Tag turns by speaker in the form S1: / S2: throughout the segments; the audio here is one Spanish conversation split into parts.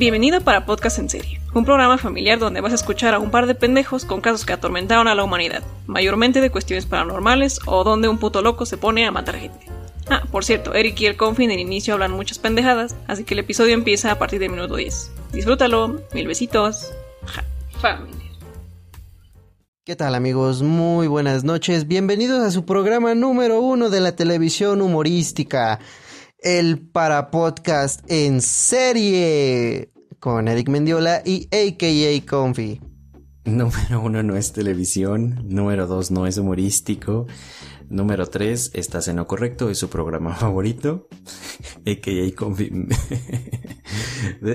S1: Bienvenido para Podcast en Serie, un programa familiar donde vas a escuchar a un par de pendejos con casos que atormentaron a la humanidad, mayormente de cuestiones paranormales o donde un puto loco se pone a matar gente. Ah, por cierto, Eric y el Confi en el inicio hablan muchas pendejadas, así que el episodio empieza a partir del minuto 10. Disfrútalo, mil besitos. Ja, familia.
S2: ¿Qué tal amigos? Muy buenas noches. Bienvenidos a su programa número uno de la televisión humorística, el para podcast en serie, con Eric Mendiola y AKA Confi.
S3: Número uno no es televisión, número dos no es humorístico, número tres estás en correcto, es su programa favorito, AKA Confi.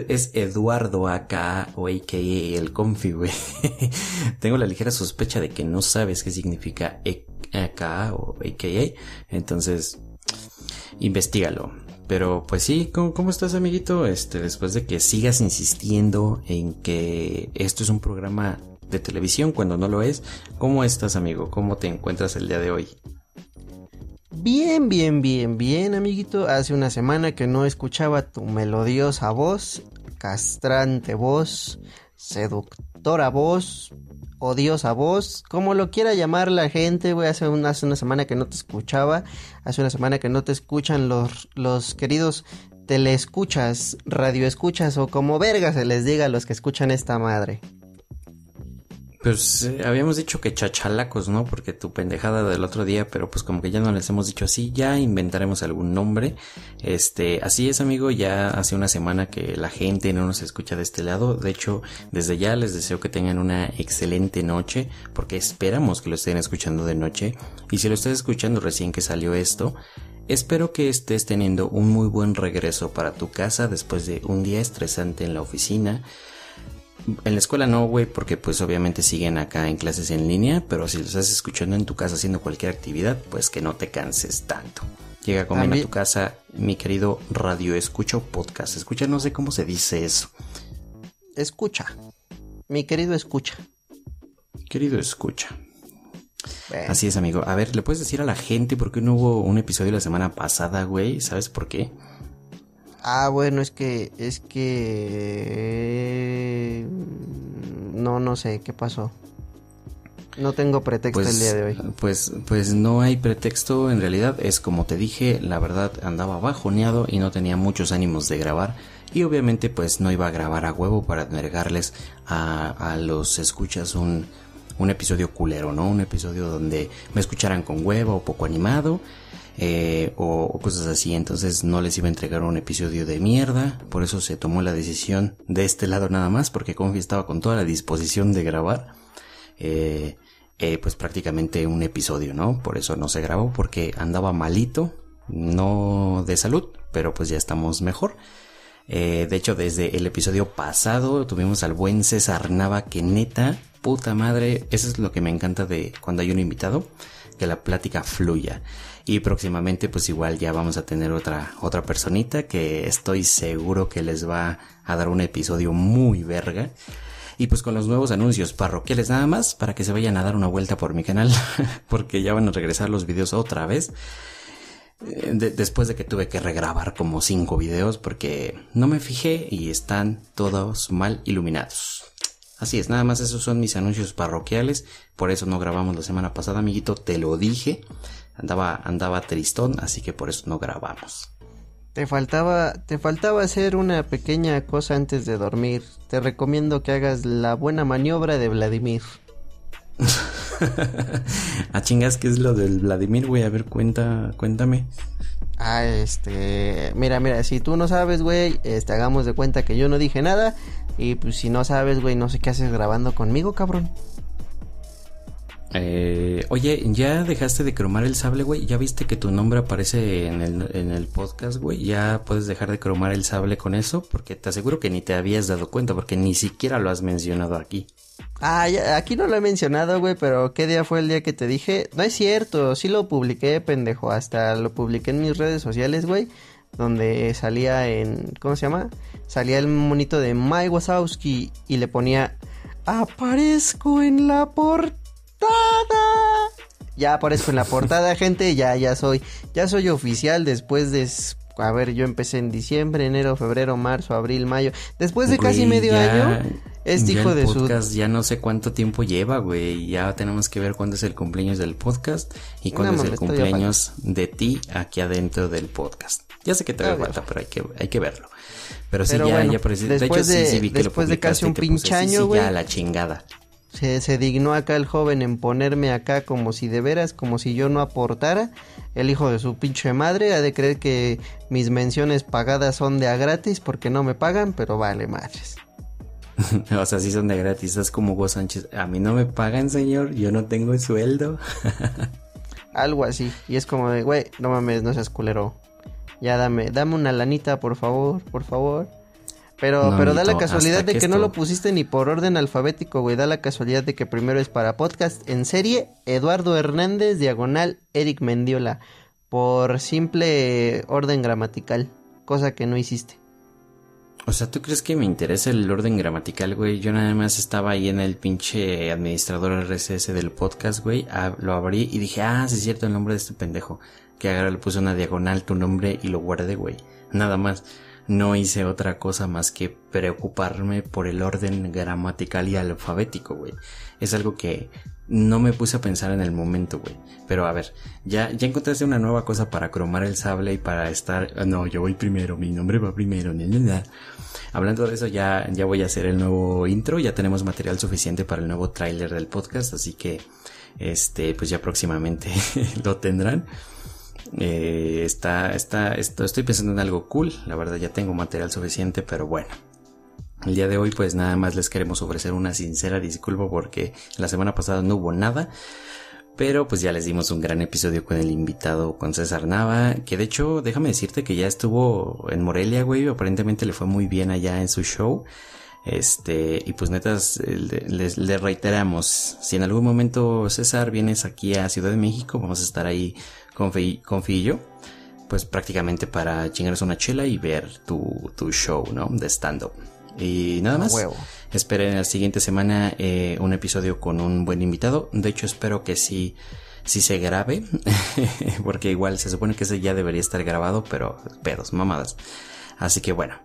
S3: es Eduardo acá o AKA el Confi, güey. Tengo la ligera sospecha de que no sabes qué significa AKA o AKA, entonces investigalo. Pero pues sí, ¿cómo, ¿cómo, estás amiguito? Este, después de que sigas insistiendo en que esto es un programa de televisión cuando no lo es, ¿cómo estás amigo? ¿Cómo te encuentras el día de hoy?
S2: Bien, bien, bien, bien amiguito. Hace una semana que no escuchaba tu melodiosa voz, castrante voz, seductora voz, odiosa voz, como lo quiera llamar la gente, güey, hace una, hace una semana que no te escuchaba, hace una semana que no te escuchan los, los queridos teleescuchas, radioescuchas o como verga se les diga a los que escuchan esta madre.
S3: Pues eh, habíamos dicho que chachalacos, ¿no? Porque tu pendejada del otro día, pero pues como que ya no les hemos dicho así, ya inventaremos algún nombre. Este, así es, amigo, ya hace una semana que la gente no nos escucha de este lado. De hecho, desde ya les deseo que tengan una excelente noche, porque esperamos que lo estén escuchando de noche. Y si lo estás escuchando recién que salió esto, Espero que estés teniendo un muy buen regreso para tu casa después de un día estresante en la oficina. En la escuela no, güey, porque pues obviamente siguen acá en clases en línea, pero si lo estás escuchando en tu casa haciendo cualquier actividad, pues que no te canses tanto. Llega a comer a, a tu casa, mi querido radio escucha o podcast. Escucha, no sé cómo se dice eso.
S2: Escucha. Mi querido escucha.
S3: Querido escucha. Bueno. Así es, amigo. A ver, ¿le puedes decir a la gente por qué no hubo un episodio la semana pasada, güey? ¿Sabes por qué?
S2: Ah, bueno, es que, es que... No, no sé, ¿qué pasó? No tengo pretexto
S3: pues,
S2: el día de hoy.
S3: Pues, pues no hay pretexto, en realidad es como te dije, la verdad andaba bajoneado y no tenía muchos ánimos de grabar. Y obviamente pues no iba a grabar a huevo para entregarles a, a los escuchas un, un episodio culero, ¿no? Un episodio donde me escucharan con huevo o poco animado. Eh, o, cosas así. Entonces no les iba a entregar un episodio de mierda. Por eso se tomó la decisión de este lado nada más. Porque Confi estaba con toda la disposición de grabar. Eh, eh, pues prácticamente un episodio, ¿no? Por eso no se grabó. Porque andaba malito. No de salud. Pero pues ya estamos mejor. De hecho, desde el episodio pasado tuvimos al buen César Nava que puta madre, eso es lo que me encanta de cuando hay un invitado, que la plática fluya. Y próximamente pues igual ya vamos a tener otra, otra personita que estoy seguro que les va a dar un episodio muy verga. Y pues con los nuevos anuncios parroquiales nada más para que se vayan a dar una vuelta por mi canal porque ya van a regresar los videos otra vez. De, después de que tuve que regrabar como cinco videos porque no me fijé y están todos mal iluminados. Así es, nada más esos son mis anuncios parroquiales, por eso no grabamos la semana pasada, amiguito, te lo dije. Andaba andaba tristón, así que por eso no grabamos.
S2: Te faltaba te faltaba hacer una pequeña cosa antes de dormir. Te recomiendo que hagas la buena maniobra de Vladimir.
S3: A chingas, ¿qué es lo del Vladimir, güey? A ver, cuenta, cuéntame.
S2: Ah, este, mira, mira, si tú no sabes, güey, este, hagamos de cuenta que yo no dije nada. Y pues si no sabes, güey, no sé qué haces grabando conmigo, cabrón.
S3: Eh, oye, ¿ya dejaste de cromar el sable, güey? ¿Ya viste que tu nombre aparece en el, en el podcast, güey? ¿Ya puedes dejar de cromar el sable con eso? Porque te aseguro que ni te habías dado cuenta, porque ni siquiera lo has mencionado aquí.
S2: Ah, ya, aquí no lo he mencionado, güey, pero ¿qué día fue el día que te dije? No es cierto, sí lo publiqué, pendejo, hasta lo publiqué en mis redes sociales, güey, donde salía en, ¿cómo se llama? Salía el monito de Mike Wazowski y le ponía, aparezco en la portada. Ya aparezco en la portada, gente, ya, ya soy, ya soy oficial después de a ver, yo empecé en diciembre, enero, febrero, marzo, abril, mayo. Después de casi medio año, este hijo de
S3: podcast Ya no sé cuánto tiempo lleva, güey. Ya tenemos que ver cuándo es el cumpleaños del podcast y cuándo es el cumpleaños de ti aquí adentro del podcast. Ya sé que te da falta, pero hay que, hay que verlo. Pero sí, ya, ya, por
S2: de hecho, sí, sí vi que después de casi un pinche año, güey.
S3: ya la chingada.
S2: Se, se, dignó acá el joven en ponerme acá como si de veras, como si yo no aportara. El hijo de su pinche madre ha de creer que mis menciones pagadas son de a gratis porque no me pagan, pero vale madres.
S3: o sea, sí son de gratis. Es como vos, Sánchez. A mí no me pagan, señor. Yo no tengo sueldo.
S2: Algo así. Y es como de, güey, no mames, no seas culero. Ya dame, dame una lanita, por favor, por favor. Pero, pero da la casualidad de que, no lo pusiste ni por orden alfabético, güey. Da la casualidad de que primero es para podcast en serie Eduardo Hernández, diagonal Eric Mendiola. Por simple orden gramatical, cosa que no hiciste.
S3: O sea, ¿tú crees que me interesa el orden gramatical, güey? Yo nada más estaba ahí en el pinche administrador RSS del podcast, güey. Ah, lo abrí y dije, ah, sí es cierto el nombre de este pendejo. Que ahora le puse una diagonal tu nombre y lo guardé, güey. Nada más no hice otra cosa más que preocuparme por el orden gramatical y alfabético, güey. Es algo que no me puse a pensar en el momento, güey. Pero a ver, ya, ya encontraste una nueva cosa para cromar el sable y para estar, ah, no, yo voy primero, mi nombre va primero, ni nada. Hablando de eso, ya, ya voy a hacer el nuevo intro, ya tenemos material suficiente para el nuevo tráiler del podcast, así que, este, pues ya próximamente lo tendrán. Eh, está, está, estoy pensando en algo cool. La verdad ya tengo material suficiente, pero bueno. El día de hoy pues nada más les queremos ofrecer una sincera disculpa porque la semana pasada no hubo nada. Pero pues ya les dimos un gran episodio con el invitado, con César Nava, que de hecho déjame decirte que ya estuvo en Morelia, güey, aparentemente le fue muy bien allá en su show. Este, y pues netas, les, les reiteramos, si en algún momento César vienes aquí a Ciudad de México, vamos a estar ahí confío pues prácticamente para chingarse una chela y ver tu, tu show, ¿no? De stand-up. Y nada más. Esperen la siguiente semana eh, un episodio con un buen invitado. De hecho, espero que sí, sí se grabe. porque igual se supone que ese ya debería estar grabado, pero pedos, mamadas. Así que bueno.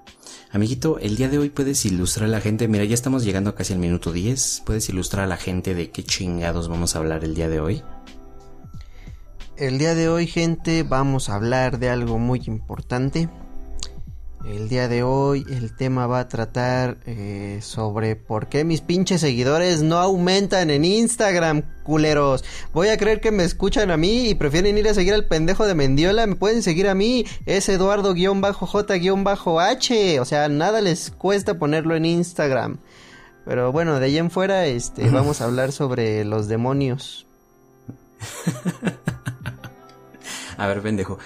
S3: Amiguito, el día de hoy puedes ilustrar a la gente. Mira, ya estamos llegando casi al minuto 10. ¿Puedes ilustrar a la gente de qué chingados vamos a hablar el día de hoy?
S2: El día de hoy, gente, vamos a hablar de algo muy importante. El día de hoy el tema va a tratar eh, sobre por qué mis pinches seguidores no aumentan en Instagram, culeros. Voy a creer que me escuchan a mí y prefieren ir a seguir al pendejo de Mendiola. Me pueden seguir a mí, es Eduardo-J-H. O sea, nada les cuesta ponerlo en Instagram. Pero bueno, de ahí en fuera, este, vamos a hablar sobre los demonios.
S3: A ver, pendejo.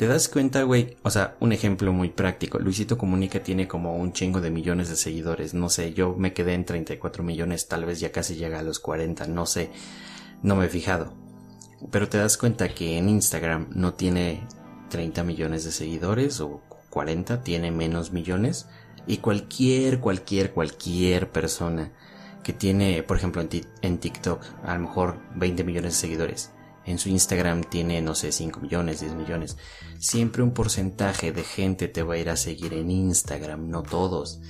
S3: ¿Te das cuenta, güey? O sea, un ejemplo muy práctico. Luisito Comunica tiene como un chingo de millones de seguidores. No sé, yo me quedé en 34 millones, tal vez ya casi llega a los 40, no sé. No me he fijado. Pero te das cuenta que en Instagram no tiene 30 millones de seguidores o 40, tiene menos millones. Y cualquier, cualquier, cualquier persona que tiene, por ejemplo, en, en TikTok, a lo mejor 20 millones de seguidores en su Instagram tiene, no sé, 5 millones, 10 millones. Siempre un porcentaje de gente te va a ir a seguir en Instagram, no todos.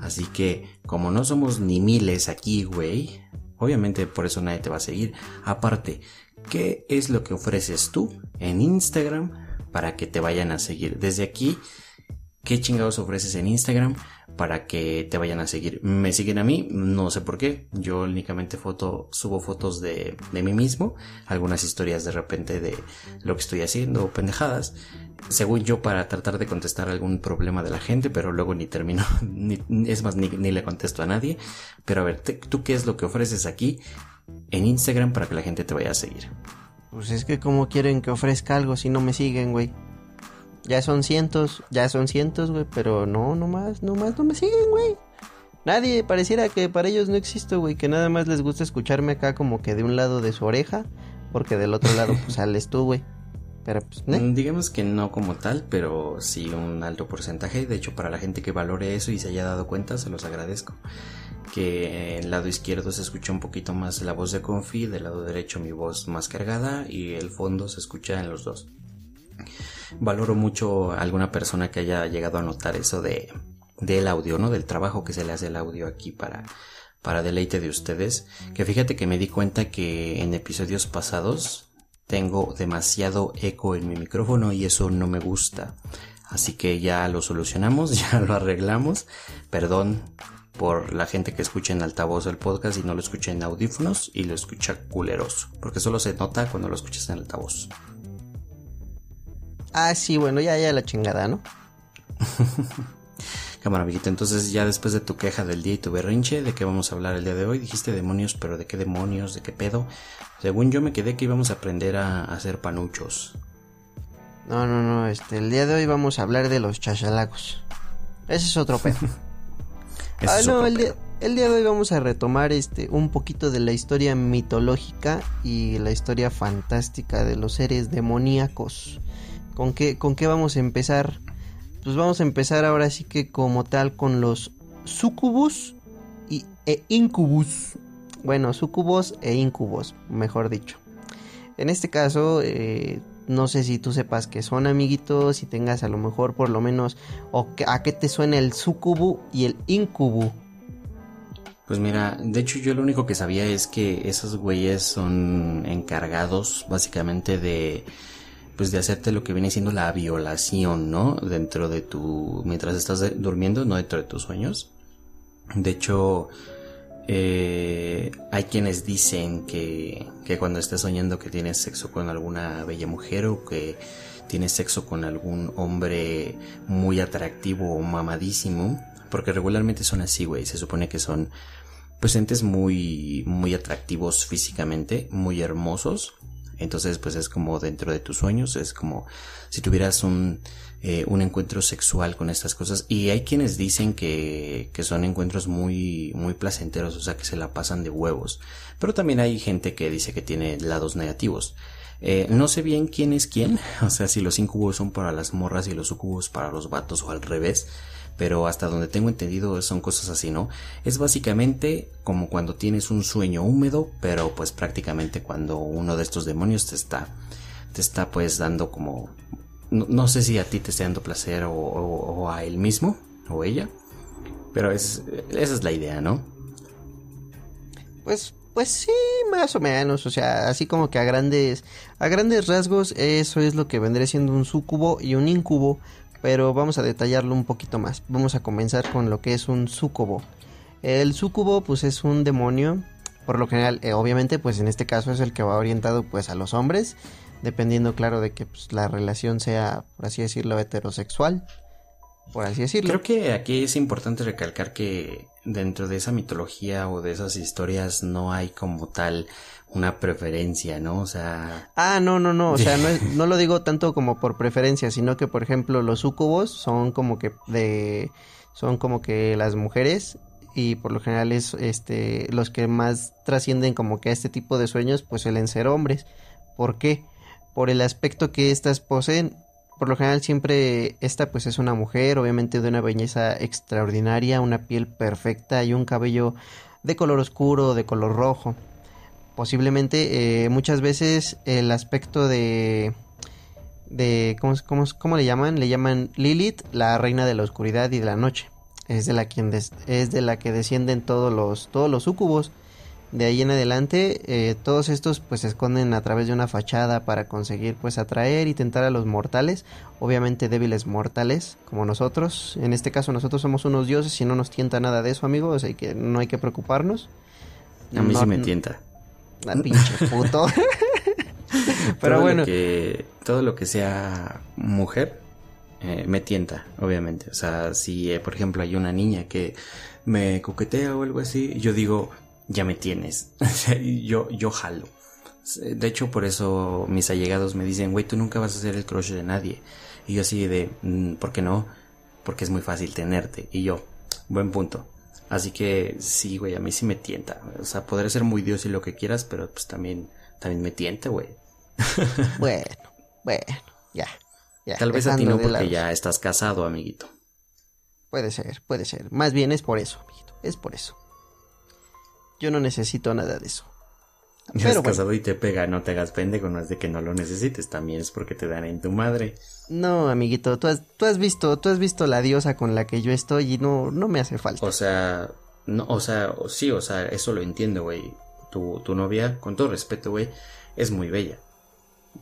S3: Así que, como no somos ni miles aquí, güey, obviamente por eso nadie te va a seguir. Aparte, ¿qué es lo que ofreces tú en Instagram para que te vayan a seguir? Desde aquí, ¿qué chingados ofreces en Instagram? para que te vayan a seguir. Me siguen a mí, no sé por qué. Yo únicamente foto, subo fotos de, de mí mismo, algunas historias de repente de lo que estoy haciendo, pendejadas. Según yo, para tratar de contestar algún problema de la gente, pero luego ni termino, ni, es más, ni, ni, le contesto a nadie. Pero a ver, ¿tú qué es lo que ofreces aquí en Instagram para que la gente te vaya a seguir?
S2: Pues es que como quieren que ofrezca algo si no me siguen, güey. Ya son cientos, ya son cientos, güey, pero no, no más, no más, no me siguen, güey. Nadie, pareciera que para ellos no existo, güey, que nada más les gusta escucharme acá como que de un lado de su oreja, porque del otro lado pues sales tú, güey. Pero pues,
S3: mm, Digamos que no como tal, pero sí un alto porcentaje. De hecho, para la gente que valore eso y se haya dado cuenta, se los agradezco. Que en el lado izquierdo se escucha un poquito más la voz de Confi, del lado derecho mi voz más cargada y el fondo se escucha en los dos. Valoro mucho a alguna persona que haya llegado a notar eso de del audio, ¿no? Del trabajo que se le hace el audio aquí para para deleite de ustedes, que fíjate que me di cuenta que en episodios pasados tengo demasiado eco en mi micrófono y eso no me gusta. Así que ya lo solucionamos, ya lo arreglamos. Perdón por la gente que escucha en altavoz el podcast y no lo escucha en audífonos y lo escucha culeroso, porque solo se nota cuando lo escuchas en altavoz.
S2: Ah, sí, bueno, ya, ya la chingada, ¿no?
S3: Cámara, amiguito, entonces ya después de tu queja del día y tu berrinche, ¿de qué vamos a hablar el día de hoy? Dijiste demonios, pero ¿de qué demonios? ¿De qué pedo? Según yo me quedé que íbamos a aprender a hacer panuchos.
S2: No, no, no, este, el día de hoy vamos a hablar de los chachalacos. Ese es otro pedo. ah, no, el día, el día de hoy vamos a retomar este un poquito de la historia mitológica y la historia fantástica de los seres demoníacos. ¿Con qué, con qué vamos a empezar? Pues vamos a empezar ahora sí que como tal con los sucubus y, e incubus. Bueno, sucubos e incubos, mejor dicho. En este caso, eh, no sé si tú sepas que son amiguitos, si tengas a lo mejor por lo menos o a qué te suena el sucubu y el incubu.
S3: Pues mira, de hecho yo lo único que sabía es que esos güeyes son encargados básicamente de pues de hacerte lo que viene siendo la violación, ¿no? Dentro de tu mientras estás durmiendo, no dentro de tus sueños. De hecho, eh, hay quienes dicen que, que cuando estás soñando que tienes sexo con alguna bella mujer o que tienes sexo con algún hombre muy atractivo o mamadísimo, porque regularmente son así, güey, se supone que son pues entes muy muy atractivos físicamente, muy hermosos, entonces, pues es como dentro de tus sueños, es como si tuvieras un, eh, un encuentro sexual con estas cosas. Y hay quienes dicen que, que son encuentros muy, muy placenteros, o sea, que se la pasan de huevos. Pero también hay gente que dice que tiene lados negativos. Eh, no sé bien quién es quién, o sea, si los incubos son para las morras y los sucubos para los vatos o al revés pero hasta donde tengo entendido son cosas así, ¿no? Es básicamente como cuando tienes un sueño húmedo, pero pues prácticamente cuando uno de estos demonios te está, te está pues dando como, no, sé si a ti te está dando placer o, a él mismo o ella, pero es, esa es la idea, ¿no?
S2: Pues pues sí, más o menos, o sea, así como que a grandes a grandes rasgos eso es lo que vendría siendo un sucubo y un incubo, pero vamos a detallarlo un poquito más. Vamos a comenzar con lo que es un sucubo. El sucubo pues es un demonio, por lo general, eh, obviamente pues en este caso es el que va orientado pues a los hombres, dependiendo claro de que pues, la relación sea, por así decirlo, heterosexual, por así decirlo.
S3: Creo que aquí es importante recalcar que dentro de esa mitología o de esas historias no hay como tal una preferencia, ¿no? O sea...
S2: Ah, no, no, no, o sea, no, no lo digo tanto como por preferencia, sino que, por ejemplo, los sucubos son como que de... son como que las mujeres y por lo general es este los que más trascienden como que a este tipo de sueños pues suelen ser hombres. ¿Por qué? Por el aspecto que éstas poseen. Por lo general siempre esta pues es una mujer, obviamente de una belleza extraordinaria, una piel perfecta y un cabello de color oscuro, de color rojo. Posiblemente eh, muchas veces el aspecto de de ¿cómo, cómo, cómo le llaman le llaman Lilith la reina de la oscuridad y de la noche. Es de la quien es de la que descienden todos los todos los sucubos de ahí en adelante eh, todos estos pues se esconden a través de una fachada para conseguir pues atraer y tentar a los mortales obviamente débiles mortales como nosotros en este caso nosotros somos unos dioses y no nos tienta nada de eso amigos que no hay que preocuparnos
S3: a mí sí me tienta
S2: pinche puto.
S3: Pero todo bueno. Lo que, todo lo que sea mujer eh, me tienta, obviamente. O sea, si eh, por ejemplo hay una niña que me coquetea o algo así, yo digo, ya me tienes. yo, yo jalo. De hecho, por eso mis allegados me dicen, güey, tú nunca vas a ser el crush de nadie. Y yo así de, mm, ¿por qué no? Porque es muy fácil tenerte. Y yo, buen punto. Así que sí, güey, a mí sí me tienta. O sea, podré ser muy dios y lo que quieras, pero pues también, también me tienta, güey.
S2: bueno, bueno, ya, ya.
S3: Tal vez a ti no porque ya estás casado, amiguito.
S2: Puede ser, puede ser. Más bien es por eso, amiguito. Es por eso. Yo no necesito nada de eso.
S3: Si Pero casado y te pega, no te hagas pendejo, no es de que no lo necesites, también es porque te dan en tu madre.
S2: No, amiguito, tú has, tú has visto, tú has visto la diosa con la que yo estoy y no, no me hace falta.
S3: O sea, no, o sea, sí, o sea, eso lo entiendo, güey. Tu, tu novia, con todo respeto, güey, es muy bella.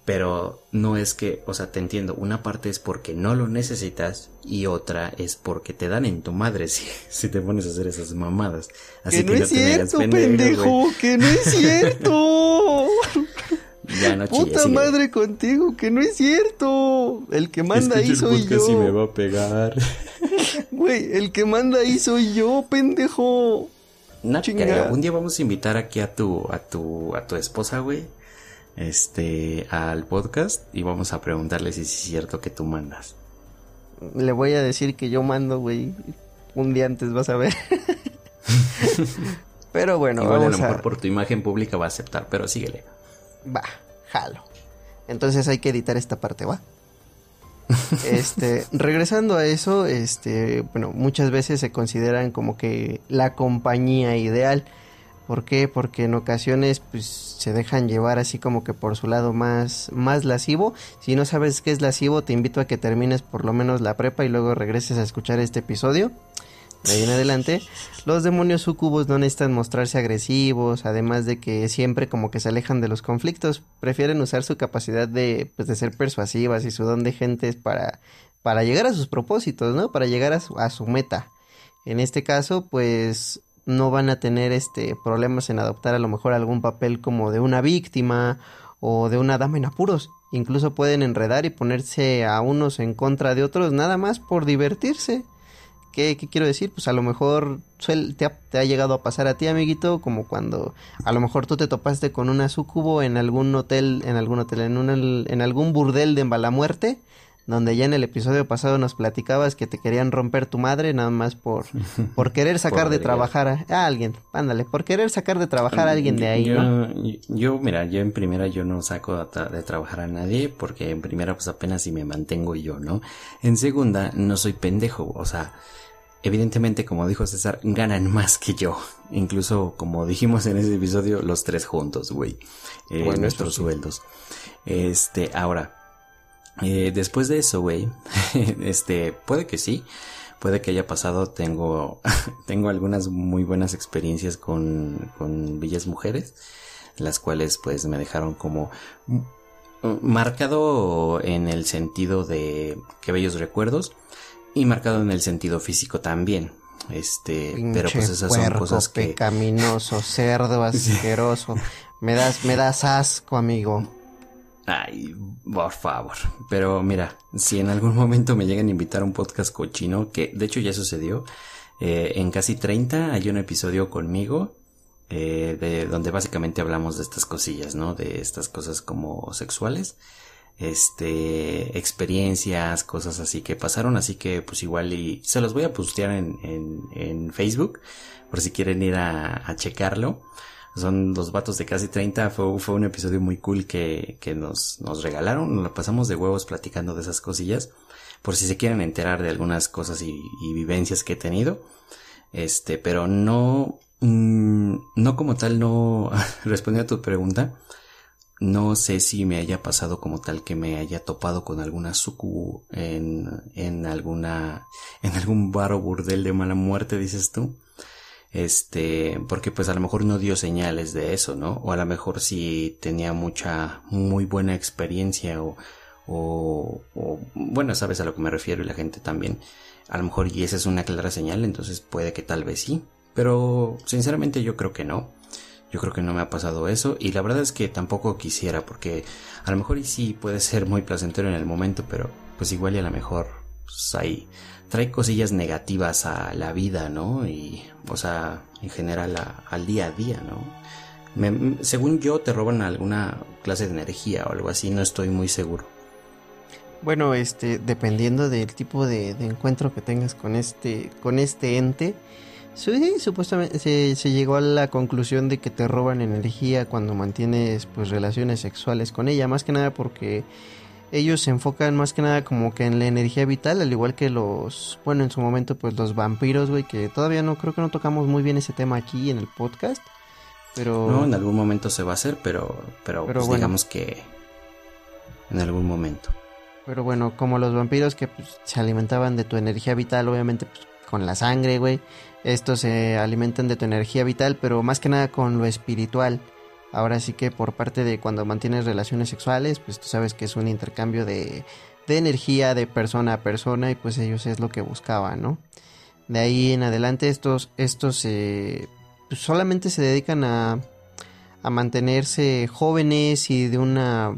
S3: Pero no es que, o sea, te entiendo, una parte es porque no lo necesitas y otra es porque te dan en tu madre si, si te pones a hacer esas mamadas.
S2: Así que, no es cierto, pendejo, que no es cierto.
S3: ya no
S2: Puta madre contigo, que no es cierto. El que manda ahí soy yo.
S3: Si me va a pegar.
S2: Güey, el que manda ahí soy yo, pendejo.
S3: No Un día vamos a invitar aquí a tu, a tu, a tu esposa, güey este, al podcast y vamos a preguntarle si es cierto que tú mandas.
S2: Le voy a decir que yo mando, güey. Un día antes vas a ver. pero bueno,
S3: Igual a lo mejor por tu imagen pública va a aceptar, pero síguele.
S2: Va, jalo. Entonces hay que editar esta parte, ¿va? este, regresando a eso, este, bueno, muchas veces se consideran como que la compañía ideal ¿Por qué? Porque en ocasiones pues se dejan llevar así como que por su lado más, más lascivo. Si no sabes qué es lascivo, te invito a que termines por lo menos la prepa y luego regreses a escuchar este episodio. De ahí en adelante, los demonios sucubos no necesitan mostrarse agresivos, además de que siempre como que se alejan de los conflictos, prefieren usar su capacidad de, pues, de ser persuasivas y su don de gentes para, para llegar a sus propósitos, ¿no? Para llegar a su, a su meta. En este caso, pues no van a tener este problemas en adoptar a lo mejor algún papel como de una víctima o de una dama en apuros. Incluso pueden enredar y ponerse a unos en contra de otros nada más por divertirse. ¿Qué, quiero decir? Pues a lo mejor te ha, te ha, llegado a pasar a ti, amiguito, como cuando a lo mejor tú te topaste con una sucubo en algún hotel, en algún hotel, en, un, en algún burdel de mala muerte donde ya en el episodio pasado nos platicabas que te querían romper tu madre nada más por, por querer sacar de trabajar a, alguien, ándale, por querer sacar de trabajar a alguien de ahí,
S3: yo,
S2: ¿no?
S3: Yo, mira, yo en primera yo no saco de trabajar a nadie porque en primera pues apenas si me mantengo yo, ¿no? En segunda no soy pendejo, o sea, evidentemente como dijo César, ganan más que yo, incluso como dijimos en ese episodio, los tres juntos, güey, eh, nuestros sueldos. Este, ahora, eh, después de eso, güey, este, puede que sí, puede que haya pasado, tengo, tengo algunas muy buenas experiencias con, con bellas mujeres, las cuales pues me dejaron como marcado en el sentido de que bellos recuerdos y marcado en el sentido físico también. Este, pero pues esas son cosas que
S2: pecaminoso, cerdo asqueroso. me das me das asco, amigo.
S3: Ay, por favor. Pero mira, si en algún momento me llegan a invitar a un podcast cochino, que de hecho ya sucedió, eh, en casi 30 hay un episodio conmigo, eh, de donde básicamente hablamos de estas cosillas, ¿no? De estas cosas como sexuales, este, experiencias, cosas así que pasaron, así que pues igual y se los voy a postear en, en, en Facebook, por si quieren ir a, a checarlo son los vatos de casi 30. Fue, fue un episodio muy cool que, que nos, nos regalaron. Nos lo pasamos de huevos platicando de esas cosillas. Por si se quieren enterar de algunas cosas y, vivencias que he tenido. Este, pero no, mm, no como tal, no, respondiendo a tu pregunta, no sé si me haya pasado como tal que me haya topado con alguna suku en, en alguna, en algún bar o burdel de mala muerte, dices tú este, porque pues a lo mejor no dio señales de eso, ¿no? O a lo mejor sí tenía mucha, muy buena experiencia o, o, o, bueno, sabes a lo que me refiero y la gente también. A lo mejor y esa es una clara señal, entonces puede que tal vez sí. Pero sinceramente yo creo que no. Yo creo que no me ha pasado eso y la verdad es que tampoco quisiera porque a lo mejor y sí puede ser muy placentero en el momento, pero pues igual y a lo mejor pues trae cosillas negativas a la vida, ¿no? Y, o sea, en general al día a día, ¿no? según yo, te roban alguna clase de energía o algo así, no estoy muy seguro.
S2: Bueno, este, dependiendo del tipo de, encuentro que tengas con este, con este ente, supuestamente se, se, llegó a la conclusión de que te roban energía cuando mantienes pues relaciones sexuales con ella, más que nada porque ellos se enfocan más que nada como que en la energía vital, al igual que los, bueno, en su momento pues los vampiros, güey, que todavía no creo que no tocamos muy bien ese tema aquí en el podcast, Pero...
S3: No, en algún momento se va a hacer, pero, pero,
S2: Pero
S3: pues
S2: bueno.
S3: digamos que en algún momento.
S2: Pero bueno, como los vampiros que pues, se alimentaban de tu energía vital, obviamente pues, con la sangre, güey. Estos se alimentan de tu energía vital, pero más que nada con lo espiritual. Ahora sí que por parte de cuando mantienes relaciones sexuales, pues tú sabes que es un intercambio de, de energía de persona a persona y pues ellos es lo que buscaban, ¿no? De ahí en adelante estos, estos eh, pues, solamente se dedican a, a mantenerse jóvenes y de una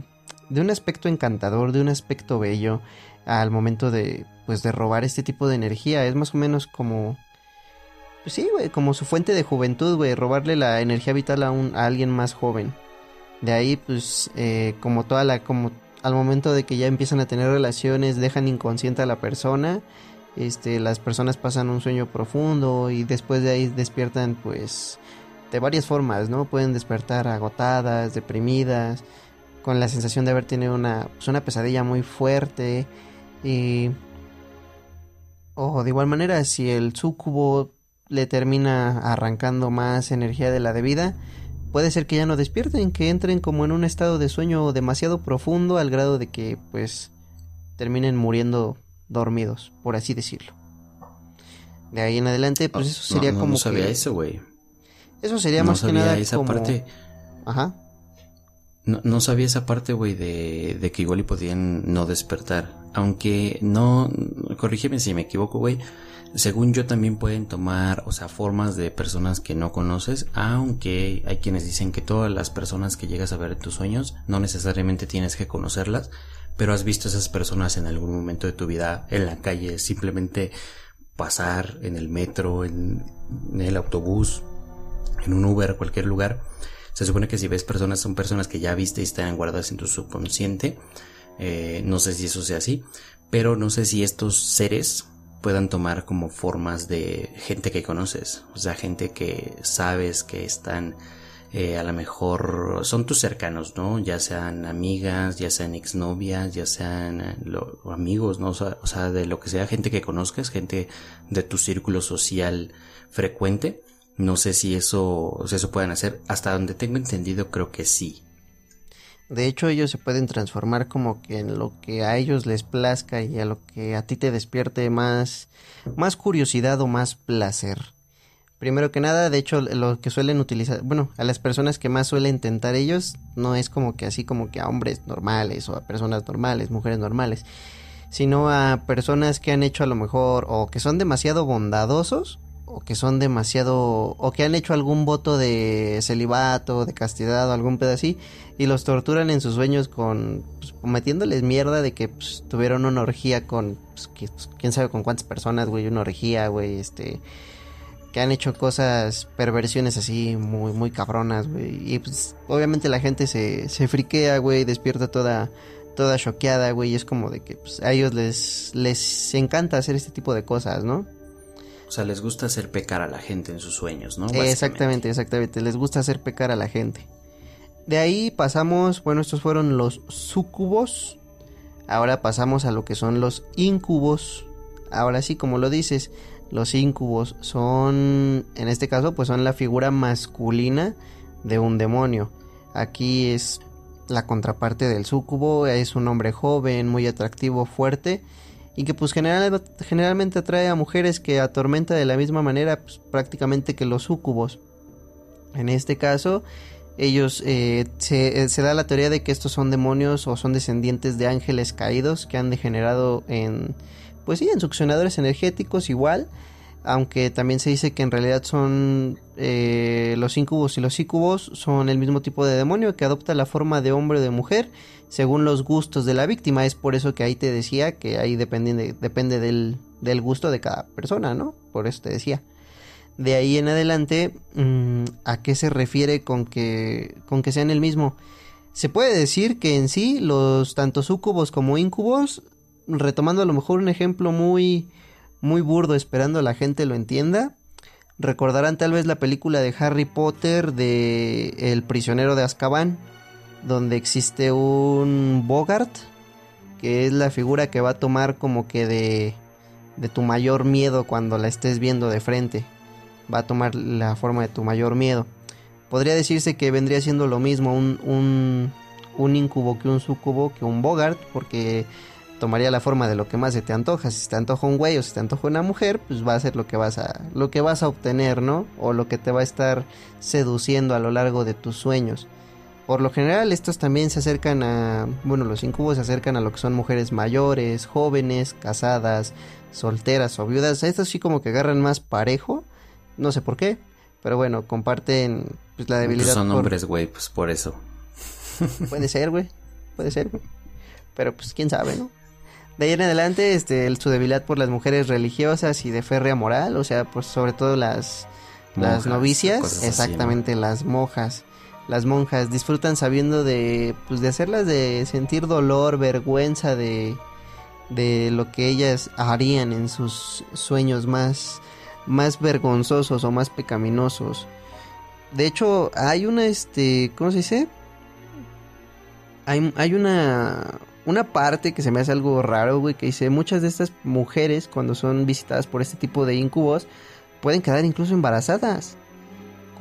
S2: de un aspecto encantador, de un aspecto bello al momento de pues de robar este tipo de energía, es más o menos como pues sí, güey, como su fuente de juventud, güey, robarle la energía vital a un a alguien más joven. De ahí pues eh, como toda la como al momento de que ya empiezan a tener relaciones, dejan inconsciente a la persona. Este, las personas pasan un sueño profundo y después de ahí despiertan pues de varias formas, ¿no? Pueden despertar agotadas, deprimidas, con la sensación de haber tenido una, pues, una pesadilla muy fuerte. Y. O de igual manera, si el sucubo le termina arrancando más energía de la debida, puede ser que ya no despierten, que entren como en un estado de sueño demasiado profundo al grado de que, pues, terminen muriendo dormidos, por así decirlo. De ahí en adelante, pues eso
S3: No,
S2: sería
S3: no,
S2: como
S3: no sabía
S2: que-
S3: eso, güey.
S2: Eso sería
S3: No
S2: más que nada
S3: esa
S2: como...
S3: parte.
S2: Ajá.
S3: No, no sabía esa parte, güey, de, de que igual y podían no despertar. Aunque no, corrígeme si me equivoco, güey. Según yo también pueden tomar, o sea, formas de personas que no conoces, aunque hay quienes dicen que todas las personas que llegas a ver en tus sueños no necesariamente tienes que conocerlas, pero has visto esas personas en algún momento de tu vida en la calle, simplemente pasar en el metro, en, el autobús, en un Uber, cualquier lugar. Se supone que si ves personas, son personas que ya viste y están guardadas en tu subconsciente. Eh, no sé si eso sea así, pero no sé si estos seres puedan tomar como formas de gente que conoces, o sea, gente que sabes que están eh, a lo mejor son tus cercanos, ¿no? Ya sean amigas, ya sean exnovias, ya sean eh, amigos, ¿no? O sea, o sea, de lo que sea, gente que conozcas, gente de tu círculo social frecuente. No sé si eso, si eso pueden hacer. Hasta donde tengo entendido, creo que sí.
S2: De hecho, ellos se pueden transformar como que en lo que a ellos les plazca y a lo que a ti te despierte más, más curiosidad o más placer. Primero que nada, de hecho, lo que suelen utilizar, bueno, a las personas que más suelen tentar ellos, no es como que así como que a hombres normales o a personas normales, mujeres normales, sino a personas que han hecho a lo mejor o que son demasiado bondadosos o que son demasiado o que han hecho algún voto de celibato, de castidad o algún pedo así y los torturan en sus sueños con pues, metiéndoles mierda de que pues, tuvieron una orgía con pues, pues, quién sabe con cuántas personas, güey, una orgía, güey, este que han hecho cosas, perversiones así muy muy cabronas, güey, y pues obviamente la gente se se friquea, güey, despierta toda toda choqueada, güey, y es como de que pues, a ellos les les encanta hacer este tipo de cosas, ¿no?
S3: O sea, les gusta hacer pecar a la gente en sus sueños, ¿no?
S2: Exactamente, exactamente. Les gusta hacer pecar a la gente. De ahí pasamos, bueno, estos fueron los sucubos. Ahora pasamos a lo que son los incubos. Ahora sí, como lo dices, los incubos son, en este caso, pues son la figura masculina de un demonio. Aquí es la contraparte del sucubo, es un hombre joven, muy atractivo, fuerte y que pues general- generalmente atrae a mujeres que atormenta de la misma manera pues, prácticamente que los sucubos. En este caso, ellos eh, se, eh, se da la teoría de que estos son demonios o son descendientes de ángeles caídos que han degenerado en, pues sí, en succionadores energéticos igual, aunque también se dice que en realidad son eh, los incubos y los incubos son el mismo tipo de demonio que adopta la forma de hombre o de mujer según los gustos de la víctima. Es por eso que ahí te decía que ahí depende, de- depende del, del gusto de cada persona, ¿no? Por eso te decía. De ahí en adelante, mm, ¿a qué se refiere con que, con que sean el mismo? Se puede decir que en sí los tanto sucubos como incubos, retomando a lo mejor un ejemplo muy, muy burdo, esperando la gente lo entienda, recordarán tal vez la película de Harry Potter de El prisionero de Azkaban, donde existe un Bogart, que es la figura que va a tomar como que de, de tu mayor miedo cuando la estés viendo de frente. Va a tomar la forma de tu mayor miedo. podría decirse que vendría siendo lo mismo un, un, un incubo que un sucubo que un bogart, porque tomaría la forma de lo que más se te antoja. Si te antoja un güey o si te antoja una mujer, pues va a ser lo que vas a lo que vas a obtener, ¿no? O lo que te va a estar seduciendo a lo largo de tus sueños. Por lo general estos también se acercan a, bueno, los incubos se acercan a lo que son mujeres mayores, jóvenes, casadas, solteras o viudas. Estos sí como que agarran más parejo, no sé por qué, pero bueno, comparten pues, la debilidad. Pues
S3: son hombres, güey, pues por eso.
S2: Puede ser, güey, puede ser, güey. Pero pues quién sabe, ¿no? De ahí en adelante, este, su debilidad por las mujeres religiosas y de férrea moral, o sea, pues sobre todo las, las novicias, exactamente, las monjas las monjas disfrutan sabiendo de pues de hacerlas de sentir dolor, vergüenza de de lo que ellas harían en sus sueños más más vergonzosos o más pecaminosos. De hecho, hay una este, ¿cómo se dice? Hay, hay una una parte que se me hace algo raro, güey, que dice muchas de estas mujeres cuando son visitadas por este tipo de incubos pueden quedar incluso embarazadas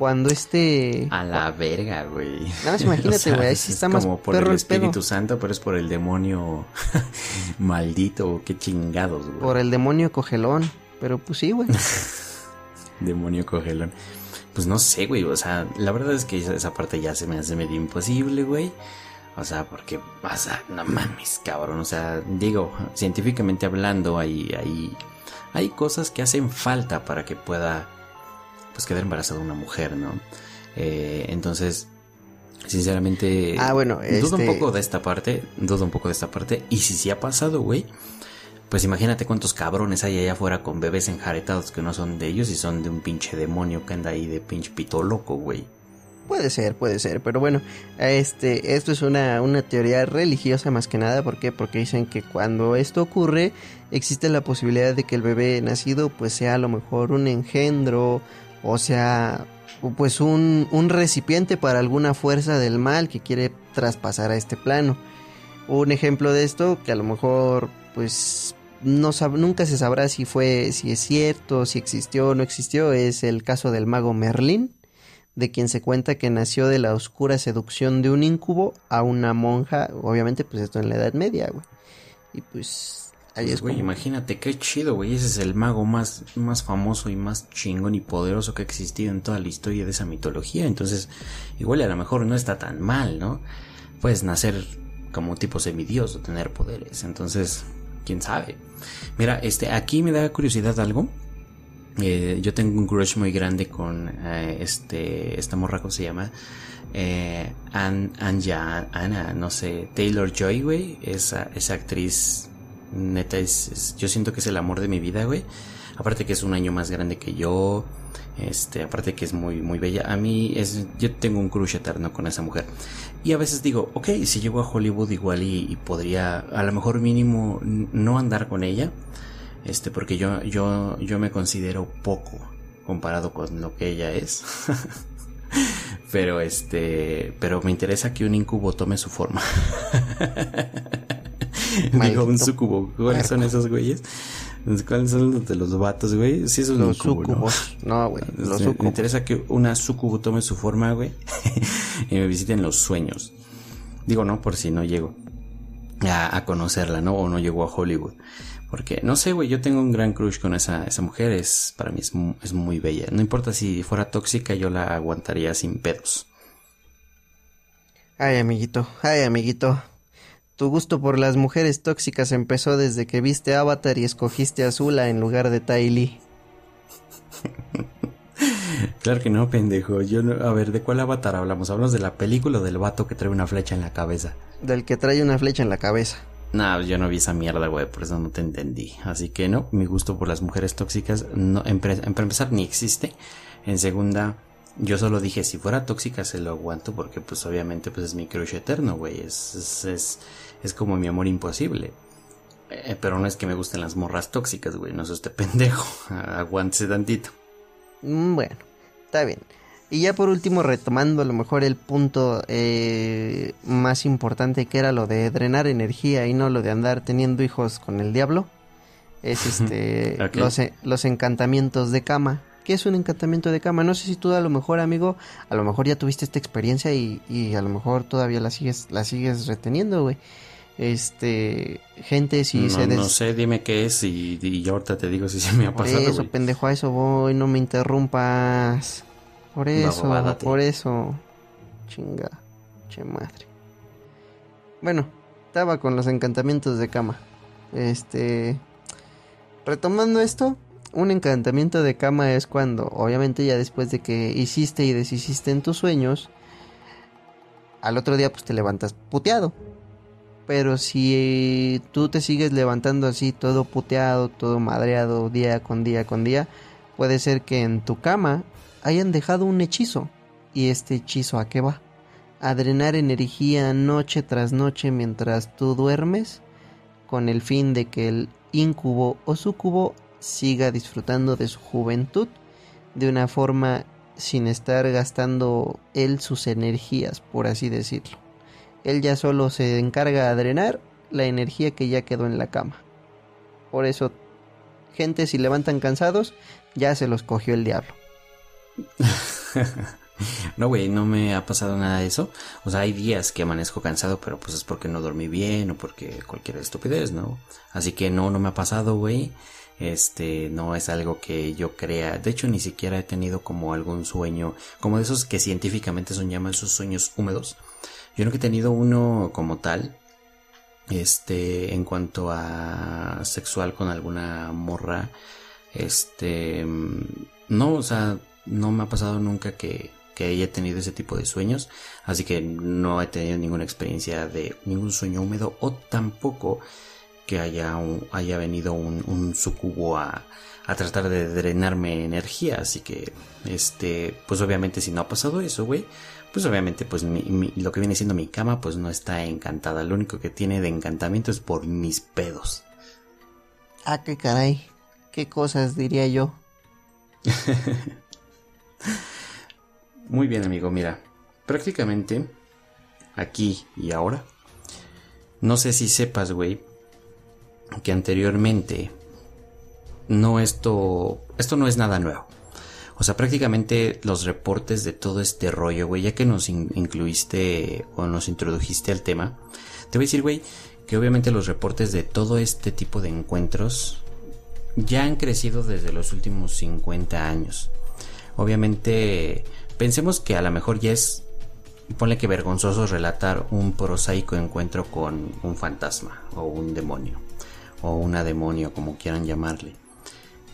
S2: cuando este...
S3: A la verga, güey.
S2: Nada más imagínate, güey, ahí sí está más
S3: como por el Espíritu Santo, pero es por el demonio maldito, qué chingados, güey.
S2: Por el demonio cogelón, pero pues sí, güey.
S3: demonio cogelón. Pues no sé, güey, o sea, la verdad es que esa parte ya se me hace medio imposible, güey. O sea, porque, o sea, no mames, cabrón. O sea, digo, científicamente hablando, hay, hay, hay cosas que hacen falta para que pueda pues quedar embarazada una mujer, ¿no? Eh, entonces, sinceramente,
S2: ah, bueno,
S3: dudo un este poco de esta parte, dudo un poco de esta parte, y si sí ha pasado, güey, pues imagínate cuántos cabrones hay allá afuera con bebés enjaretados que no son de ellos y son de un pinche demonio que anda ahí de pinche pito loco, güey.
S2: Puede ser, puede ser, pero bueno, este, esto es una, una teoría religiosa más que nada, ¿por qué? Porque dicen que cuando esto ocurre, existe la posibilidad de que el bebé nacido pues sea a lo mejor un engendro o sea, pues un, un recipiente para alguna fuerza del mal que quiere traspasar a este plano. Un ejemplo de esto que a lo mejor pues no nunca se sabrá si fue si es cierto, si existió o no existió, es el caso del mago Merlín, de quien se cuenta que nació de la oscura seducción de un incubo a una monja, obviamente pues esto en la Edad Media, güey. Y pues
S3: pues, güey, imagínate qué chido, güey. Ese es el mago más, más famoso y más chingón y poderoso que ha existido en toda la historia de esa mitología. Entonces, igual a lo mejor no está tan mal, ¿no? Puedes nacer como un tipo semidios o tener poderes. Entonces, quién sabe. Mira, este, aquí me da curiosidad algo. Eh, yo tengo un crush muy grande con eh, este, esta morra, ¿cómo se llama? Eh, Anja, Ana, no sé, Taylor Joy, güey, esa, esa actriz Neta, es, yo siento que es el amor de mi vida, güey. Aparte que es un año más grande que yo. Este, aparte que es muy, muy bella. A mí es, yo tengo un crush eterno con esa mujer. Y a veces digo, ok, si llego a Hollywood igual y, podría, a lo mejor mínimo, no andar con ella. Este, porque yo, yo, yo me considero poco comparado con lo que ella es. pero este, pero me interesa que un incubo tome su forma. Digo, un sucubo. ¿Cuáles son esos güeyes? ¿Cuáles son los de los vatos, güey? Sí, esos
S2: los sucubos. No, güey. Los
S3: Me interesa que una sucubo tome su forma, güey. y me visiten los sueños. Digo, no, por si no llego a, conocerla, ¿no? O no llego a Hollywood. Porque, no sé, güey, yo tengo un gran crush con esa, esa mujer. Es, para mí es, es muy bella. No importa si fuera tóxica, yo la aguantaría sin pedos.
S2: Ay, amiguito. Ay, amiguito. Tu gusto por las mujeres tóxicas empezó desde que viste Avatar y escogiste a Azula en lugar de Tai Lee.
S3: claro que no, pendejo. Yo a ver, ¿de cuál Avatar hablamos? ¿Hablamos de la película o del vato que trae una flecha en la cabeza?
S2: Del que trae una flecha en la cabeza.
S3: No, yo no vi esa mierda, güey, por eso no te entendí. Así que no, mi gusto por las mujeres tóxicas, no, en, empezar, ni existe. En segunda, yo solo dije, si fuera tóxica se lo aguanto porque pues obviamente pues es mi crush eterno, güey. es, es es como mi amor imposible. Eh, pero no es que me gusten las morras tóxicas, güey. No es este pendejo. Aguántese tantito.
S2: Mm, bueno, está bien. Y ya por último, retomando a lo mejor el punto eh, más importante que era lo de drenar energía y no lo de andar teniendo hijos con el diablo. Es este los, los encantamientos de cama. ¿Qué es un encantamiento de cama? No sé si tú a lo mejor, amigo, a lo mejor ya tuviste esta experiencia y, y a lo mejor todavía la sigues, la sigues reteniendo, güey. Este, gente si
S3: no,
S2: se
S3: no sé, dime qué es y, y ahorita te digo si se me ha
S2: Por
S3: pasado,
S2: eso,
S3: güey.
S2: pendejo, a eso voy, no me interrumpas. Por eso, por eso. Chinga, che madre. Bueno, estaba con los encantamientos de cama. Este. Retomando esto, un encantamiento de cama es cuando, obviamente, ya después de que hiciste y deshiciste en tus sueños, al otro día pues te levantas puteado. Pero si tú te sigues levantando así, todo puteado, todo madreado, día con día con día, puede ser que en tu cama hayan dejado un hechizo. ¿Y este hechizo a qué va? A drenar energía noche tras noche mientras tú duermes, con el fin de que el incubo o sucubo siga disfrutando de su juventud de una forma sin estar gastando él sus energías, por así decirlo. Él ya solo se encarga de drenar la energía que ya quedó en la cama. Por eso, gente, si levantan cansados, ya se los cogió el diablo.
S3: No, güey, no me ha pasado nada de eso. O sea, hay días que amanezco cansado, pero pues es porque no dormí bien o porque cualquier estupidez, ¿no? Así que no, no me ha pasado, güey. Este, no es algo que yo crea. De hecho, ni siquiera he tenido como algún sueño, como de esos que científicamente son llaman esos sueños húmedos. Yo nunca he tenido uno como tal. Este, en cuanto a sexual con alguna morra. Este, no, o sea, no me ha pasado nunca que, que haya tenido ese tipo de sueños. Así que no he tenido ninguna experiencia de ningún sueño húmedo o tampoco que haya, un- haya venido un, un sucubo a, a tratar de drenarme energía. Así que, este, pues obviamente si no ha pasado eso, güey, pues obviamente pues mi- mi- lo que viene siendo mi cama pues no está encantada. Lo único que tiene de encantamiento es por mis pedos.
S2: Ah, qué caray. Qué cosas diría yo.
S3: Muy bien, amigo, mira. Prácticamente aquí y ahora. No sé si sepas, güey, que anteriormente no esto esto no es nada nuevo. O sea, prácticamente los reportes de todo este rollo, güey, ya que nos in- incluiste o nos introdujiste al tema, te voy a decir, güey, que obviamente los reportes de todo este tipo de encuentros ya han crecido desde los últimos 50 años. Obviamente, pensemos que a lo mejor ya es, ponle que vergonzoso relatar un prosaico encuentro con un fantasma o un demonio o una demonio, como quieran llamarle.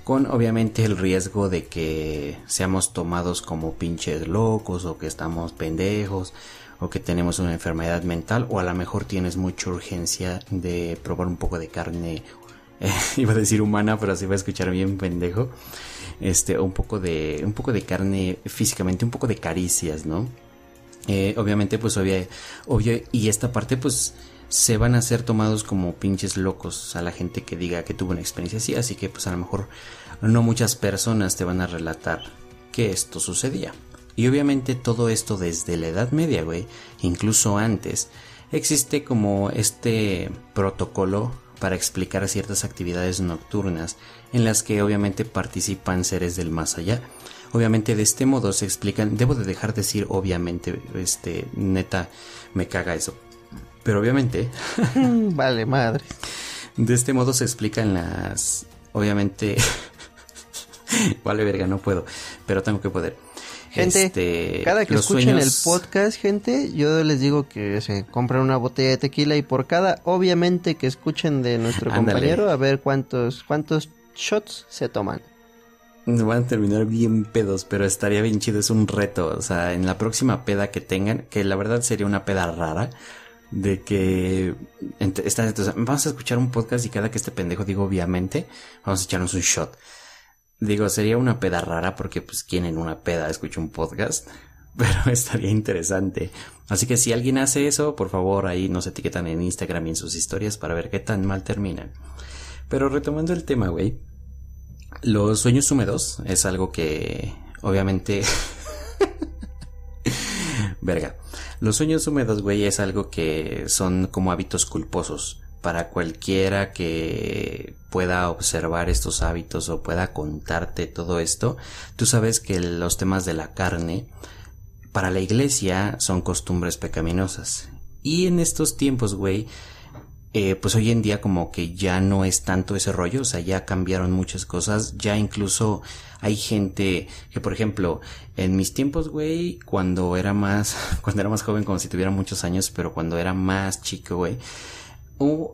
S3: Con obviamente el riesgo de que seamos tomados como pinches locos o que estamos pendejos o que tenemos una enfermedad mental o a lo mejor tienes mucha urgencia de probar un poco de carne eh, iba a decir humana, pero se va a escuchar bien pendejo. Este, un poco de, un poco de carne físicamente, un poco de caricias, ¿no? Eh, obviamente, pues obvio, obvio, y esta parte, pues se van a ser tomados como pinches locos a la gente que diga que tuvo una experiencia así, así que pues a lo mejor no muchas personas te van a relatar que esto sucedía. Y obviamente todo esto desde la Edad Media, güey, incluso antes, existe como este protocolo para explicar ciertas actividades nocturnas en las que obviamente participan seres del más allá. Obviamente de este modo se explican, debo de dejar de decir obviamente, este, neta, me caga eso. Pero obviamente,
S2: vale, madre.
S3: de este modo se explican las, obviamente, vale verga, no puedo, pero tengo que poder.
S2: Gente,
S3: Este,
S2: cada que escuchen el podcast, gente, yo les digo que se compran una botella de tequila y por cada, obviamente, que escuchen de nuestro
S3: Ándale.
S2: compañero, a ver cuántos, cuántos shots se toman.
S3: Van a terminar bien pedos, pero estaría bien chido, es un reto. O sea, en la próxima peda que tengan, que la verdad sería una peda rara, de que ent- está- o sea, vamos a escuchar un podcast y cada que este pendejo digo obviamente, vamos a echarnos un shot. Digo, sería una peda rara porque pues quien en una peda escucha un podcast, pero estaría interesante. Así que si alguien hace eso, por favor ahí nos etiquetan en Instagram y en sus historias para ver qué tan mal terminan. Pero retomando el tema, güey. Los sueños húmedos es algo que obviamente... Verga. Los sueños húmedos, güey, es algo que son como hábitos culposos. para cualquiera que pueda observar estos hábitos o pueda contarte todo esto, tú sabes que los temas de la carne para la iglesia son costumbres pecaminosas. Y en estos tiempos, güey, eh, pues hoy en día como que ya no es tanto ese rollo, o sea, ya cambiaron muchas cosas, ya incluso hay gente que, por ejemplo, en mis tiempos, güey, cuando era más, cuando era más joven, como si tuviera muchos años, pero cuando era más chico, güey,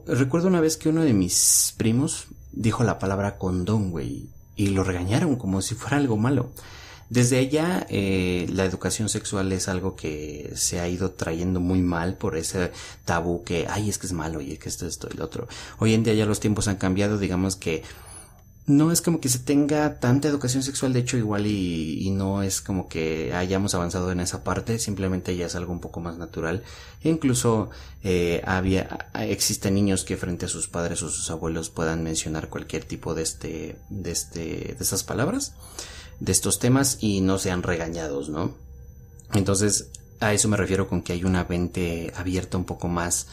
S3: recuerdo una vez que uno de mis primos dijo la palabra condón, güey, y lo regañaron como si fuera algo malo. Desde ella, eh, la educación sexual es algo que se ha ido trayendo muy mal por ese tabú que, ay, es que es malo y es que esto, esto y lo otro. Hoy en día ya los tiempos han cambiado, digamos que no es como que se tenga tanta educación sexual, de hecho igual y, no es como que hayamos avanzado en esa parte, simplemente ya es algo un poco más natural. Incluso eh, había, existen niños que frente a sus padres o sus abuelos puedan mencionar cualquier tipo de este, de este, de estas palabras, de estos temas y no sean regañados, ¿no? Entonces, a eso me refiero con que hay una mente abierta un poco más,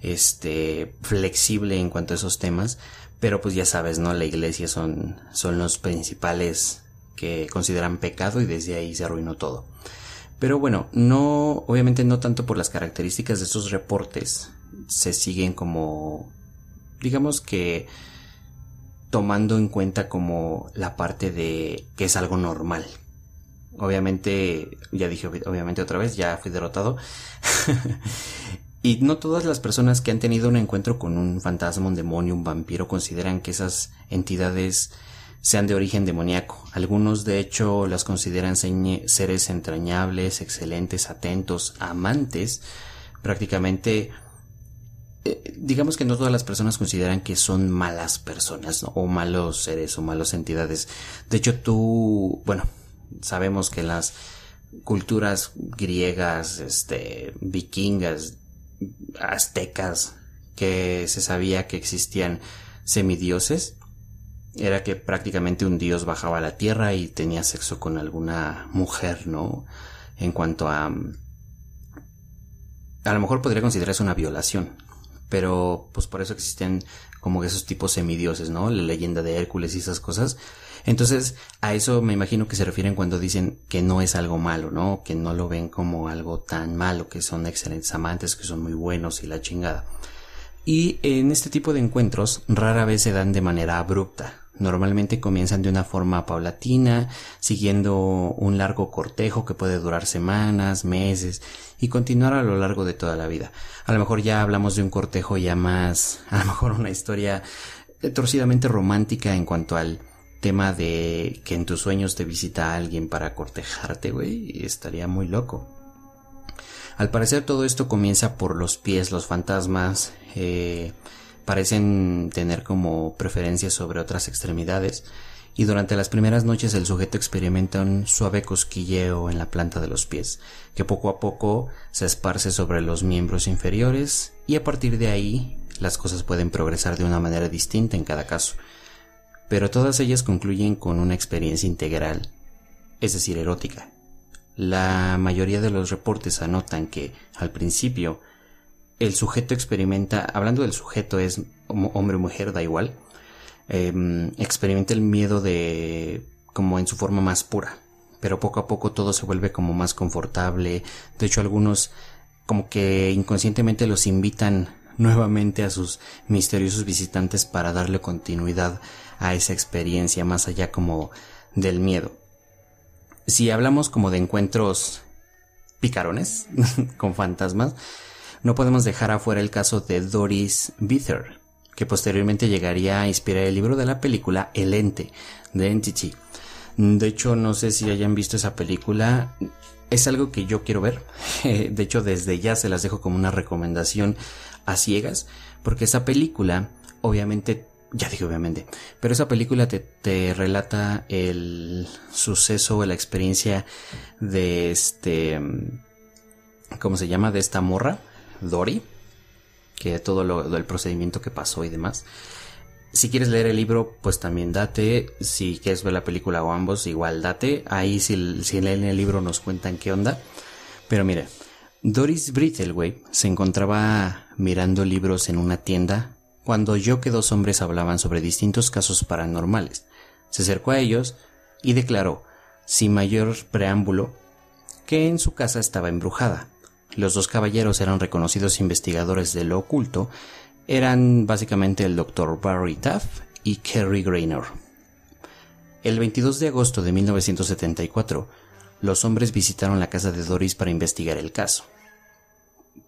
S3: este, flexible en cuanto a esos temas pero pues ya sabes, ¿no? La iglesia son, son los principales que consideran pecado y desde ahí se arruinó todo. Pero bueno, no, obviamente no tanto por las características de estos reportes, se siguen como, digamos que tomando en cuenta como la parte de que es algo normal. Obviamente, ya dije obviamente otra vez, ya fui derrotado. Y no todas las personas que han tenido un encuentro con un fantasma, un demonio, un vampiro consideran que esas entidades sean de origen demoníaco. Algunos de hecho las consideran seres entrañables, excelentes, atentos, amantes. Prácticamente, eh, digamos que no todas las personas consideran que son malas personas o malos seres o malas entidades. De hecho tú, bueno, sabemos que las culturas griegas, este, vikingas, aztecas que se sabía que existían semidioses era que prácticamente un dios bajaba a la tierra y tenía sexo con alguna mujer, ¿no? En cuanto a... A lo mejor podría considerarse una violación, pero pues por eso existen como esos tipos semidioses, ¿no? La leyenda de Hércules y esas cosas. Entonces, a eso me imagino que se refieren cuando dicen que no es algo malo, ¿no? Que no lo ven como algo tan malo, que son excelentes amantes, que son muy buenos y la chingada. Y en este tipo de encuentros rara vez se dan de manera abrupta. Normalmente comienzan de una forma paulatina, siguiendo un largo cortejo que puede durar semanas, meses y continuar a lo largo de toda la vida. A lo mejor ya hablamos de un cortejo ya más, a lo mejor una historia torcidamente romántica en cuanto al tema de que en tus sueños te visita alguien para cortejarte, güey, estaría muy loco. Al parecer todo esto comienza por los pies, los fantasmas eh, parecen tener como preferencia sobre otras extremidades y durante las primeras noches el sujeto experimenta un suave cosquilleo en la planta de los pies, que poco a poco se esparce sobre los miembros inferiores y a partir de ahí las cosas pueden progresar de una manera distinta en cada caso pero todas ellas concluyen con una experiencia integral, es decir, erótica. La mayoría de los reportes anotan que, al principio, el sujeto experimenta, hablando del sujeto es hombre o mujer, da igual, em, experimenta el miedo de como en su forma más pura, pero poco a poco todo se vuelve como más confortable, de hecho algunos como que inconscientemente los invitan nuevamente a sus misteriosos visitantes para darle continuidad a esa experiencia más allá como del miedo. Si hablamos como de encuentros picarones con fantasmas, no podemos dejar afuera el caso de Doris Bither, que posteriormente llegaría a inspirar el libro de la película El Ente, de Entity. De hecho, no sé si hayan visto esa película. Es algo que yo quiero ver. De hecho, desde ya se las dejo como una recomendación a ciegas, porque esa película obviamente ya dije obviamente, pero esa película te, te relata el suceso, la experiencia de este, ¿cómo se llama? De esta morra, Dory, que todo lo, el procedimiento que pasó y demás. Si quieres leer el libro, pues también date. Si quieres ver la película o ambos, igual date. Ahí si, si leen el libro nos cuentan qué onda. Pero mire, Doris Brittleway se encontraba mirando libros en una tienda cuando oyó que dos hombres hablaban sobre distintos casos paranormales. Se acercó a ellos y declaró, sin mayor preámbulo, que en su casa estaba embrujada. Los dos caballeros eran reconocidos investigadores de lo oculto, eran básicamente el Dr. Barry Taff y Kerry Graynor. El 22 de agosto de 1974, los hombres visitaron la casa de Doris para investigar el caso.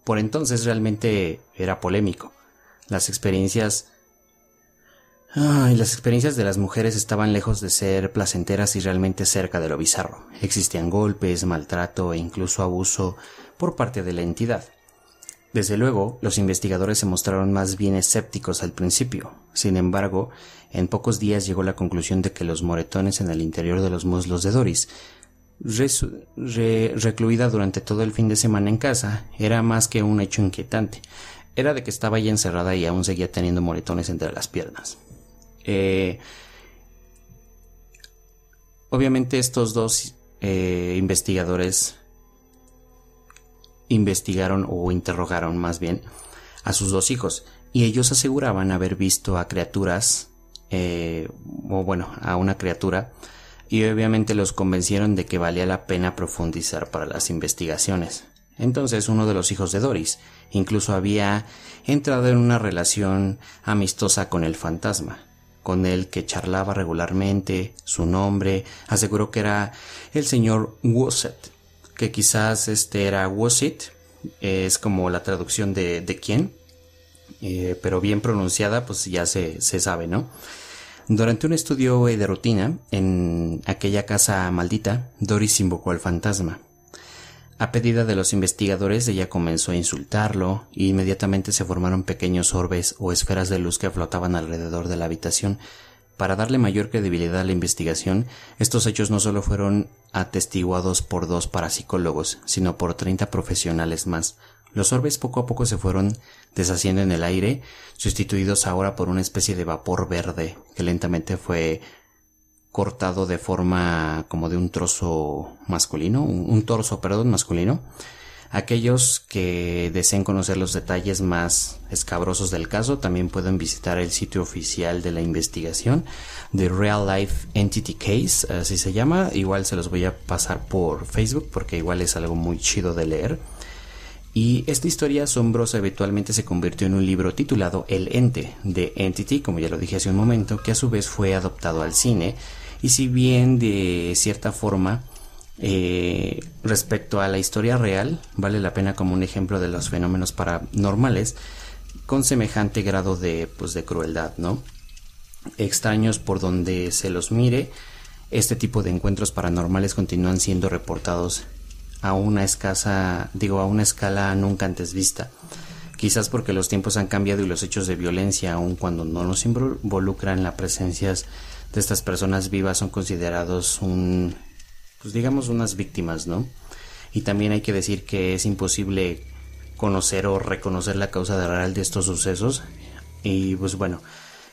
S3: Por entonces realmente era polémico. Las experiencias las experiencias de las mujeres estaban lejos de ser placenteras y realmente cerca de lo bizarro. Existían golpes, maltrato e incluso abuso por parte de la entidad. Desde luego, los investigadores se mostraron más bien escépticos al principio. Sin embargo, en pocos días llegó la conclusión de que los moretones en el interior de los muslos de Doris, recluida durante todo el fin de semana en casa, era más que un hecho inquietante. Era de que estaba ya encerrada y aún seguía teniendo moretones entre las piernas. Eh, obviamente estos dos eh, investigadores investigaron o interrogaron más bien a sus dos hijos y ellos aseguraban haber visto a criaturas eh, o bueno a una criatura y obviamente los convencieron de que valía la pena profundizar para las investigaciones. Entonces uno de los hijos de Doris incluso había entrado en una relación amistosa con el fantasma con el que charlaba regularmente, su nombre, aseguró que era el señor Wosset, que quizás este era Wosset, es como la traducción de, de quién, eh, pero bien pronunciada, pues ya se, se sabe, ¿no? Durante un estudio de rutina en aquella casa maldita, Doris invocó al fantasma. A pedida de los investigadores, ella comenzó a insultarlo y inmediatamente se formaron pequeños orbes o esferas de luz que flotaban alrededor de la habitación. Para darle mayor credibilidad a la investigación, estos hechos no solo fueron atestiguados por dos parapsicólogos, sino por treinta profesionales más. Los orbes poco a poco se fueron deshaciendo en el aire, sustituidos ahora por una especie de vapor verde que lentamente fue cortado de forma como de un trozo masculino, un, torso, perdón, masculino. Aquellos que deseen conocer los detalles más escabrosos del caso también pueden visitar el sitio oficial de la investigación de Real Life Entity Case, así se llama. Igual se los voy a pasar por Facebook porque igual es algo muy chido de leer. Y esta historia asombrosa habitualmente se convirtió en un libro titulado El Ente de Entity, como ya lo dije hace un momento, que a su vez fue adoptado al cine y si bien de cierta forma eh, respecto a la historia real vale la pena como un ejemplo de los fenómenos paranormales con semejante grado de pues de crueldad, ¿no? Extraños por donde se los mire, este tipo de encuentros paranormales continúan siendo reportados a una escasa, digo, a una escala nunca antes vista. Quizás porque los tiempos han cambiado y los hechos de violencia, aun cuando no nos involucran la presencia de estas personas vivas son considerados un, pues digamos unas víctimas, ¿no? Y también hay que decir que es imposible conocer o reconocer la causa real de estos sucesos y pues bueno,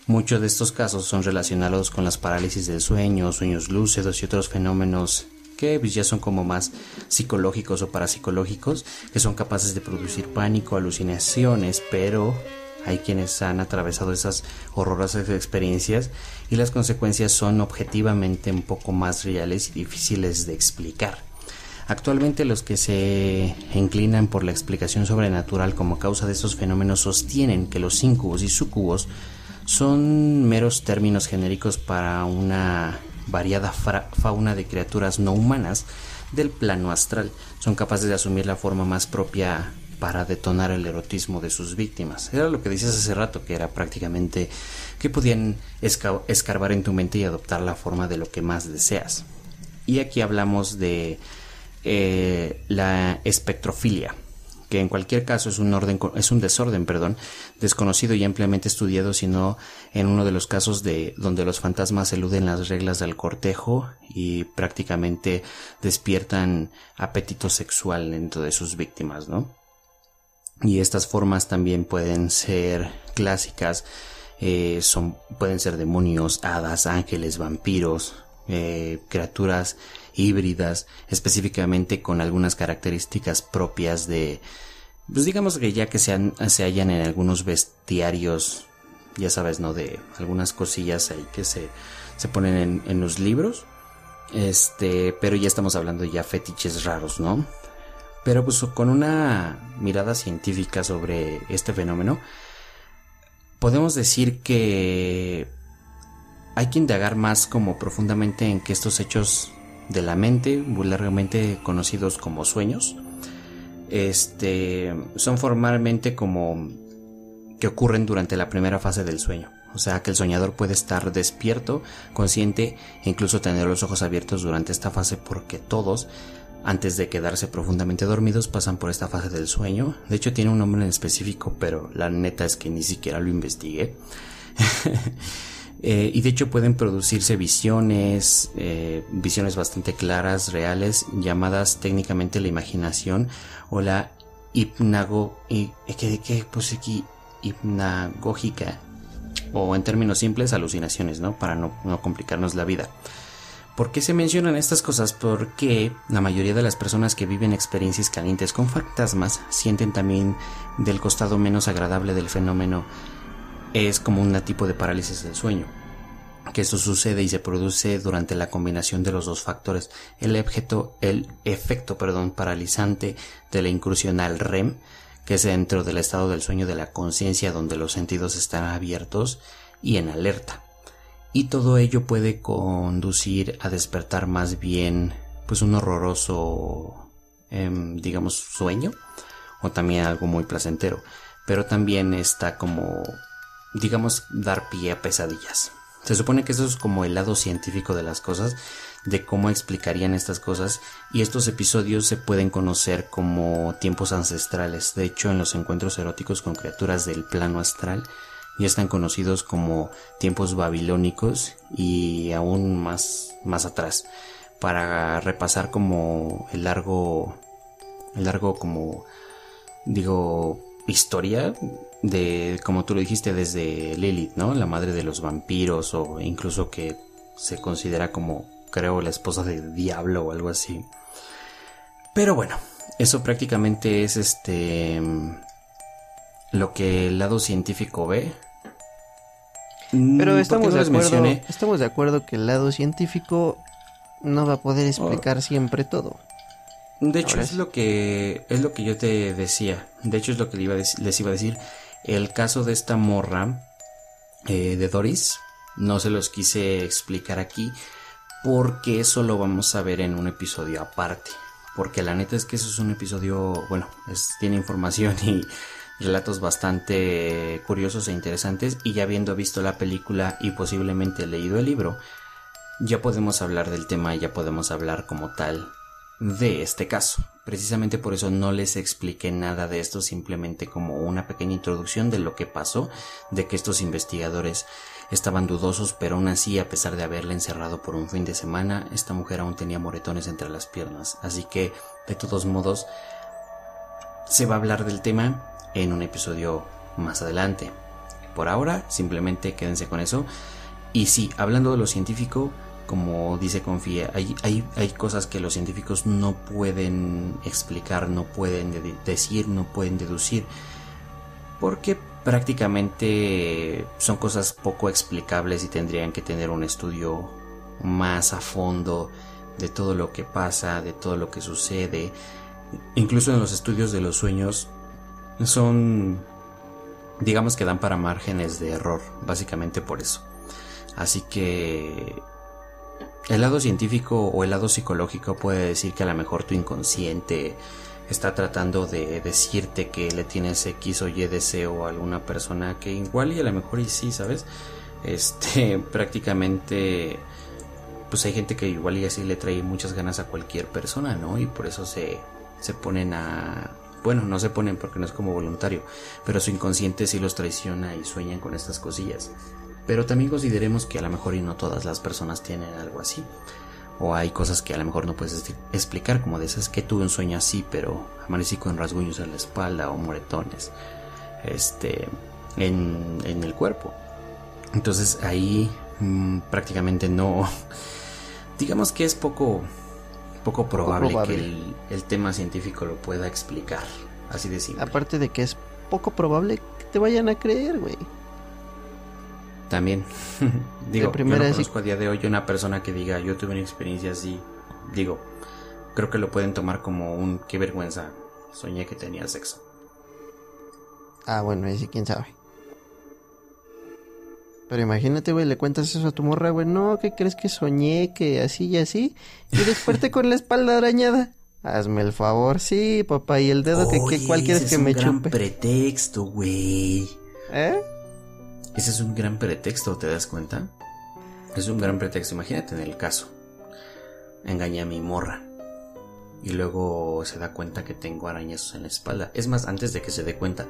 S3: muchos de estos casos son relacionados con las parálisis del sueño, sueños lúcidos y otros fenómenos que pues, ya son como más psicológicos o parapsicológicos, que son capaces de producir pánico, alucinaciones, pero hay quienes han atravesado esas horrorosas experiencias y las consecuencias son objetivamente un poco más reales y difíciles de explicar. Actualmente los que se inclinan por la explicación sobrenatural como causa de estos fenómenos sostienen que los incubos y sucubos son meros términos genéricos para una variada fauna de criaturas no humanas del plano astral. Son capaces de asumir la forma más propia para detonar el erotismo de sus víctimas. Era lo que decías hace rato, que era prácticamente que podían escarbar en tu mente y adoptar la forma de lo que más deseas. Y aquí hablamos de eh, la espectrofilia, que en cualquier caso es un orden, es un desorden, perdón, desconocido y ampliamente estudiado, sino en uno de los casos de donde los fantasmas eluden las reglas del cortejo y prácticamente despiertan apetito sexual dentro de sus víctimas, ¿no? Y estas formas también pueden ser clásicas eh, son pueden ser demonios hadas ángeles vampiros eh, criaturas híbridas específicamente con algunas características propias de pues digamos que ya que se, se hallan en algunos bestiarios ya sabes, ¿no? De algunas cosillas ahí que se, se ponen en, en los libros. Este, pero ya estamos hablando ya fetiches raros, ¿no? Pero pues con una mirada científica sobre este fenómeno, podemos decir que hay que indagar más como profundamente en que estos hechos de la mente, vulgarmente conocidos como sueños, este, son formalmente como que ocurren durante la primera fase del sueño. O sea que el soñador puede estar despierto, consciente e incluso tener los ojos abiertos durante esta fase porque todos, antes de quedarse profundamente dormidos, pasan por esta fase del sueño. De hecho tiene un nombre en específico, pero la neta es que ni siquiera lo investigué. Eh, y de hecho pueden producirse visiones, eh, visiones bastante claras, reales, llamadas técnicamente la imaginación o la hipnago, y, ¿qué, pues aquí? hipnagógica o en términos simples alucinaciones, ¿no? Para no complicarnos la vida. ¿Por qué se mencionan estas cosas? Porque la mayoría de las personas que viven experiencias calientes con fantasmas sienten también del costado menos agradable del fenómeno. Es como un tipo de parálisis del sueño. Que eso sucede y se produce durante la combinación de los dos factores. El, objeto, el efecto perdón, paralizante de la incursión al REM que es dentro del estado del sueño de la conciencia donde los sentidos están abiertos y en alerta. Y todo ello puede conducir a despertar más bien pues un horroroso em, digamos sueño o también algo muy placentero, pero también está como digamos dar pie a pesadillas. Se supone que eso es como el lado científico de las cosas, de cómo explicarían estas cosas, y estos episodios se pueden conocer como tiempos ancestrales. De hecho, en los encuentros eróticos con criaturas del plano astral, ya están conocidos como tiempos babilónicos y aún más, más atrás, para repasar como el largo, el largo como, digo, historia de, como tú lo dijiste, desde Lilith, ¿no? La madre de los vampiros o incluso que se considera como, creo, la esposa del diablo o algo así. Pero bueno, eso prácticamente es este lo que el lado científico ve.
S2: Pero estamos, de acuerdo, estamos de acuerdo que el lado científico no va a poder explicar oh. siempre todo.
S3: De hecho, es lo que es lo que yo te decía. De hecho, es lo que les iba a decir. El caso de esta morra eh, de Doris, no se los quise explicar aquí porque eso lo vamos a ver en un episodio aparte. Porque la neta es que eso es un episodio, bueno, tiene información y relatos bastante curiosos e interesantes. Y ya habiendo visto la película y posiblemente leído el libro, ya podemos hablar del tema y ya podemos hablar como tal de este caso. Precisamente por eso no les expliqué nada de esto, simplemente como una pequeña introducción de lo que pasó, de que estos investigadores estaban dudosos, pero aún así, a pesar de haberla encerrado por un fin de semana, esta mujer aún tenía moretones entre las piernas. Así que, de todos modos, se va a hablar del tema en un episodio más adelante. Por ahora, simplemente quédense con eso. Y sí, hablando de lo científico, como dice Confía, hay, hay, hay, cosas que los científicos no pueden explicar, no pueden decir, no pueden deducir, porque prácticamente son cosas poco explicables y tendrían que tener un estudio más a fondo de todo lo que pasa, de todo lo que sucede. Incluso en los estudios de los sueños son, digamos que dan para márgenes de error, básicamente por eso. Así que el lado científico o el lado psicológico puede decir que a lo mejor tu inconsciente está tratando de decirte que le tienes X o Y deseo a alguna persona que igual y a lo mejor y sí, ¿sabes? Este, prácticamente pues hay gente que igual y así le trae muchas ganas a cualquier persona, ¿no? Y por eso se, se ponen a... Bueno, no se ponen porque no es como voluntario, pero su inconsciente sí los traiciona y sueñan con estas cosillas. Pero también consideremos que a lo mejor y no todas las personas tienen algo así. O hay cosas que a lo mejor no puedes explicar, como de esas que tuve un sueño así, pero amanecí con rasguños en la espalda o moretones este, en, el cuerpo. Entonces ahí mm, prácticamente no. Digamos que es poco, poco probable, que el, el, tema científico lo pueda explicar. Así de simple.
S2: Aparte de que es poco probable que te vayan a creer, güey.
S3: También. digo, yo no conozco a día de hoy una persona que diga, yo tuve una experiencia así. Digo, creo que lo pueden tomar como un qué vergüenza. Soñé que tenía sexo.
S2: Ah, bueno, sí, quién sabe. Pero imagínate, güey, le cuentas eso a tu morra, güey. No, ¿qué crees que soñé? Que así y así. Y desperté con la espalda arañada. Hazme el favor, sí, papá. Y el dedo, que, ¿cuál quieres que me chupe? Es un
S3: gran pretexto, güey.
S2: ¿Eh?
S3: Ese es un gran pretexto, ¿te das cuenta? Es un gran pretexto. Imagínate en el caso. Engañé a mi morra. Y luego se da cuenta que tengo arañazos en la espalda. Es más, antes de que se dé cuenta,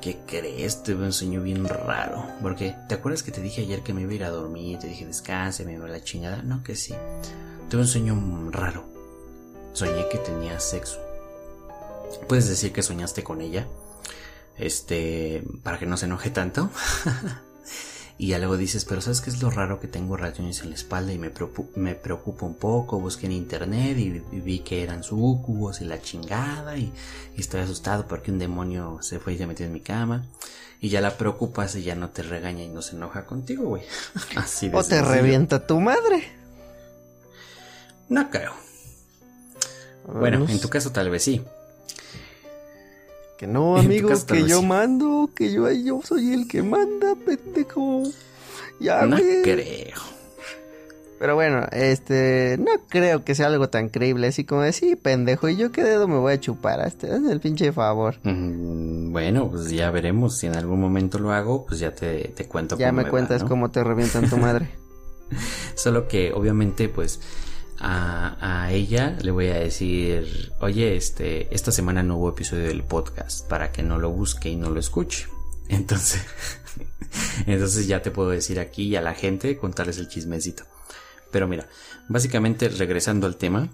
S3: ¿qué crees? Tuve un sueño bien raro. Porque, ¿te acuerdas que te dije ayer que me iba a ir a dormir? Te dije, descanse, me iba a la chingada. No, que sí. Tuve un sueño raro soñé que tenía sexo. Puedes decir que soñaste con ella. Este, para que no se enoje tanto. y ya luego dices, pero ¿sabes qué es lo raro que tengo rayos en la espalda y me, me preocupa un poco? Busqué en internet y, vi que eran sucubos y la chingada y, estoy asustado porque un demonio se fue y se metió en mi cama. Y ya la preocupas y ya no te regaña y no se enoja contigo, güey.
S2: Así de O te revienta tu madre.
S3: No creo. Bueno, en tu caso tal vez sí.
S2: Que no, amigo, que yo mando, que yo, yo soy el que manda, pendejo. Ya,
S3: No creo.
S2: Pero bueno, este, no creo que sea algo tan creíble así como decir, pendejo, y yo qué dedo me voy a chupar, es el pinche favor.
S3: Mm, bueno, pues ya veremos, si en algún momento lo hago, pues ya te, te cuento
S2: ya me, cuentas cómo te revientan tu madre.
S3: Solo que obviamente pues a, ella le voy a decir, oye, este, esta semana no hubo episodio del podcast para que no lo busque y no lo escuche. Entonces, entonces ya te puedo decir aquí a la gente, contarles el chismecito. Pero mira, básicamente regresando al tema,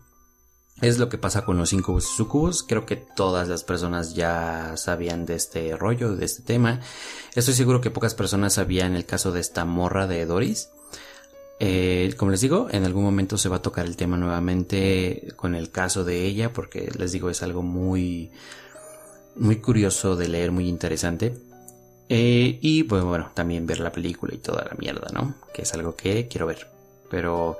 S3: es lo que pasa con los incubos y sucubos. Creo que todas las personas ya sabían de este rollo, de este tema. Estoy seguro que pocas personas sabían el caso de esta morra de Doris. Eh, como les digo, en algún momento se va a tocar el tema nuevamente con el caso de ella, porque les digo, es algo muy, muy curioso de leer, muy interesante. Eh, y pues bueno, también ver la película y toda la mierda, ¿no? Que es algo que quiero ver. Pero,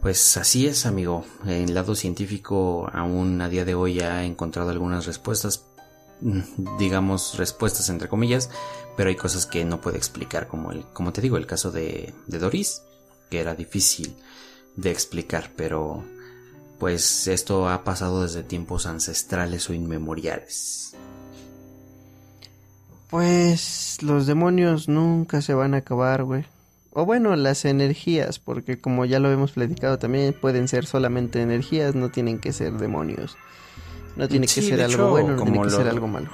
S3: pues así es, amigo. En el lado científico, aún a día de hoy ha encontrado algunas respuestas, mm, digamos, respuestas entre comillas, pero hay cosas que no puede explicar, como el, como te digo, el caso de, de Doris que era difícil de explicar, pero pues esto ha pasado desde tiempos ancestrales o inmemoriales.
S2: Pues los demonios nunca se van a acabar, güey. O bueno, las energías, porque como ya lo hemos platicado también, pueden ser solamente energías, no tienen que ser demonios. No tiene que ser algo bueno, no tiene que ser algo malo.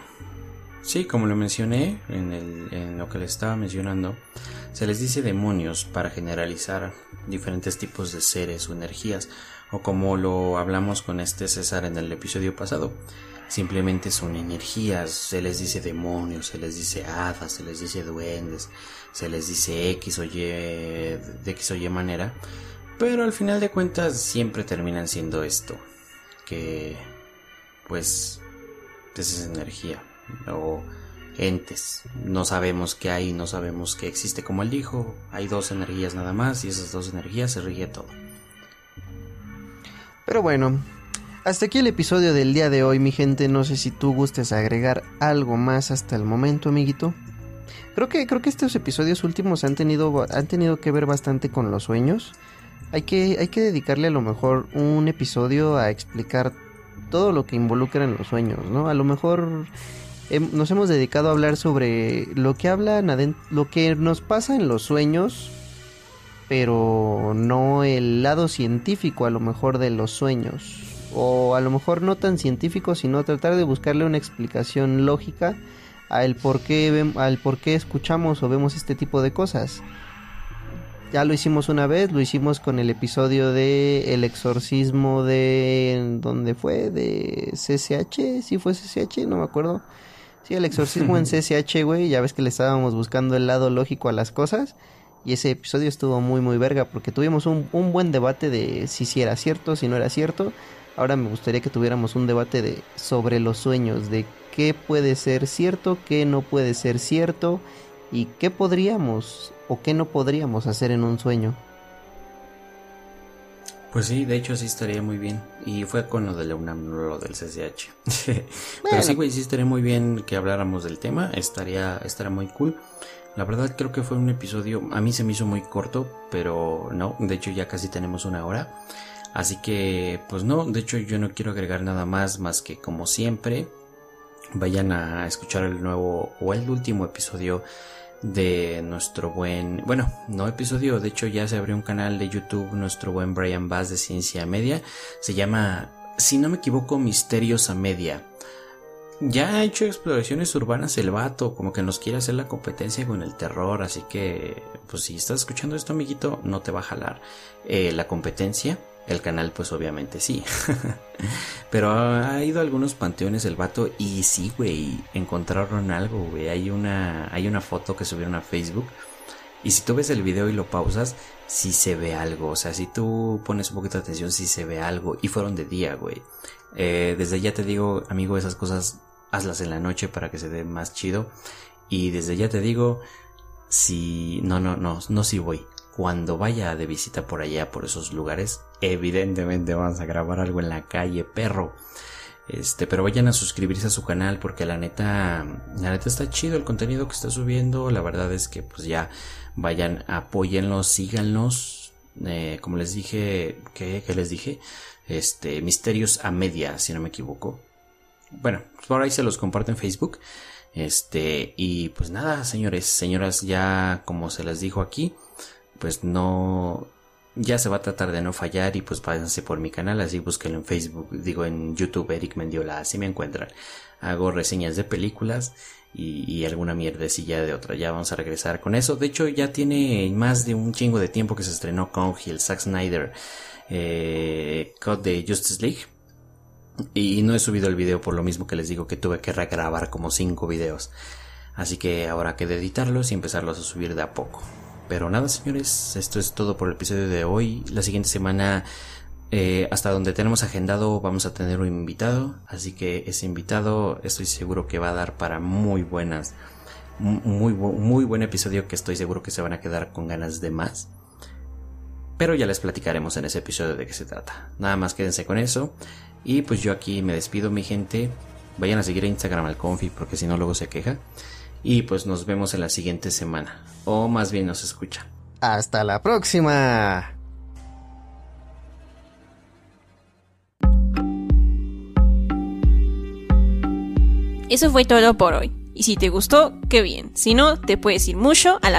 S3: Sí, como lo mencioné en, el, lo que le estaba mencionando, se les dice demonios para generalizar diferentes tipos de seres o energías, o como lo hablamos con este César en el episodio pasado, simplemente son energías, se les dice demonios, se les dice hadas, se les dice duendes, se les dice X o Y de X o Y manera, pero al final de cuentas siempre terminan siendo esto, que pues es energía o entes. No sabemos qué hay, no sabemos qué existe. Como él dijo, hay dos energías nada más y esas dos energías se rige todo.
S2: Pero bueno, hasta aquí el episodio del día de hoy, mi gente. No sé si tú gustes agregar algo más hasta el momento, amiguito. Creo que, creo que estos episodios últimos han tenido, han tenido que ver bastante con los sueños. Hay que, hay que dedicarle a lo mejor un episodio a explicar todo lo que involucra en los sueños, ¿no? A lo mejor nos hemos dedicado a hablar sobre lo que hablan lo que nos pasa en los sueños, pero no el lado científico a lo mejor de los sueños, o a lo mejor no tan científico, sino tratar de buscarle una explicación lógica al por qué, al por qué escuchamos o vemos este tipo de cosas. Ya lo hicimos una vez, lo hicimos con el episodio de El exorcismo de... ¿Dónde fue? De CCH, si fue CCH, no me acuerdo. Sí, el exorcismo en CSH, güey, ya ves que le estábamos buscando el lado lógico a las cosas. Y ese episodio estuvo muy, muy verga, porque tuvimos un, un buen debate de si, si era cierto, si no era cierto. Ahora me gustaría que tuviéramos un debate de sobre los sueños, de qué puede ser cierto, qué no puede ser cierto y qué podríamos o qué no podríamos hacer en un sueño.
S3: Pues sí, de hecho sí estaría muy bien. Y fue con lo de la UNAM, lo del CCH. Pero sí, güey, sí estaría muy bien que habláramos del tema. Estaría, estaría muy cool. La verdad creo que fue un episodio, a mí se me hizo muy corto, pero no, de hecho ya casi tenemos una hora. Así que, pues no, de hecho yo no quiero agregar nada más, más que como siempre, vayan a escuchar el nuevo o el último episodio de nuestro buen, bueno, no episodio, de hecho ya se abrió un canal de YouTube, nuestro buen Brian Bass de Ciencia Media, se llama, si no me equivoco, Misterios a Media. Ya ha hecho exploraciones urbanas el vato, como que nos quiere hacer la competencia con el terror, así que, pues si estás escuchando esto, amiguito, no te va a jalar eh, la competencia. El canal, pues obviamente sí. Pero ha ido a algunos panteones el vato y sí, güey, encontraron algo, güey. Hay una, hay una foto que subieron a Facebook. Y si tú ves el video y lo pausas, sí se ve algo. O sea, si tú pones un poquito de atención, sí se ve algo. Y fueron de día, güey. Eh, desde ya te digo, amigo, esas cosas hazlas en la noche para que se dé más chido. Y desde ya te digo, si... No, no, no, no si voy cuando vaya de visita por allá, por esos lugares, evidentemente vamos a grabar algo en la calle, perro. Este, pero vayan a suscribirse a su canal porque la neta, la neta está chido el contenido que está subiendo. La verdad es que pues ya vayan, apóyenlos, síganlos. Eh, como les dije, ¿qué, ¿qué les dije? Este, misterios a media, si no me equivoco. Bueno, por ahí se los comparto en Facebook. Este, y pues nada, señores, señoras, ya como se les dijo aquí, pues no ya se va a tratar de no fallar y pues váyanse por mi canal, así búsquenlo en Facebook, digo en YouTube Eric Mendiola, así me encuentran. Hago reseñas de películas y, alguna mierdecilla de otra. Ya vamos a regresar con eso. De hecho, ya tiene más de un chingo de tiempo que se estrenó con Hill, Zack Snyder, eh, de Justice League. Y no he subido el video por lo mismo que les digo que tuve que regrabar como 5 videos. Así que ahora que de editarlos y empezarlos a subir de a poco. Pero nada, señores, esto es todo por el episodio de hoy. La siguiente semana, eh, hasta donde tenemos agendado, vamos a tener un invitado. Así que ese invitado estoy seguro que va a dar para muy buenas, muy, muy buen episodio que estoy seguro que se van a quedar con ganas de más. Pero ya les platicaremos en ese episodio de qué se trata. Nada más quédense con eso. Y pues yo aquí me despido, mi gente. Vayan a seguir a Instagram al Confi porque si no luego se queja. Y pues nos vemos en la siguiente semana. O más bien nos escucha.
S2: Hasta la próxima.
S1: Eso fue todo por hoy. Y si te gustó, qué bien. Si no, te puedes ir mucho a la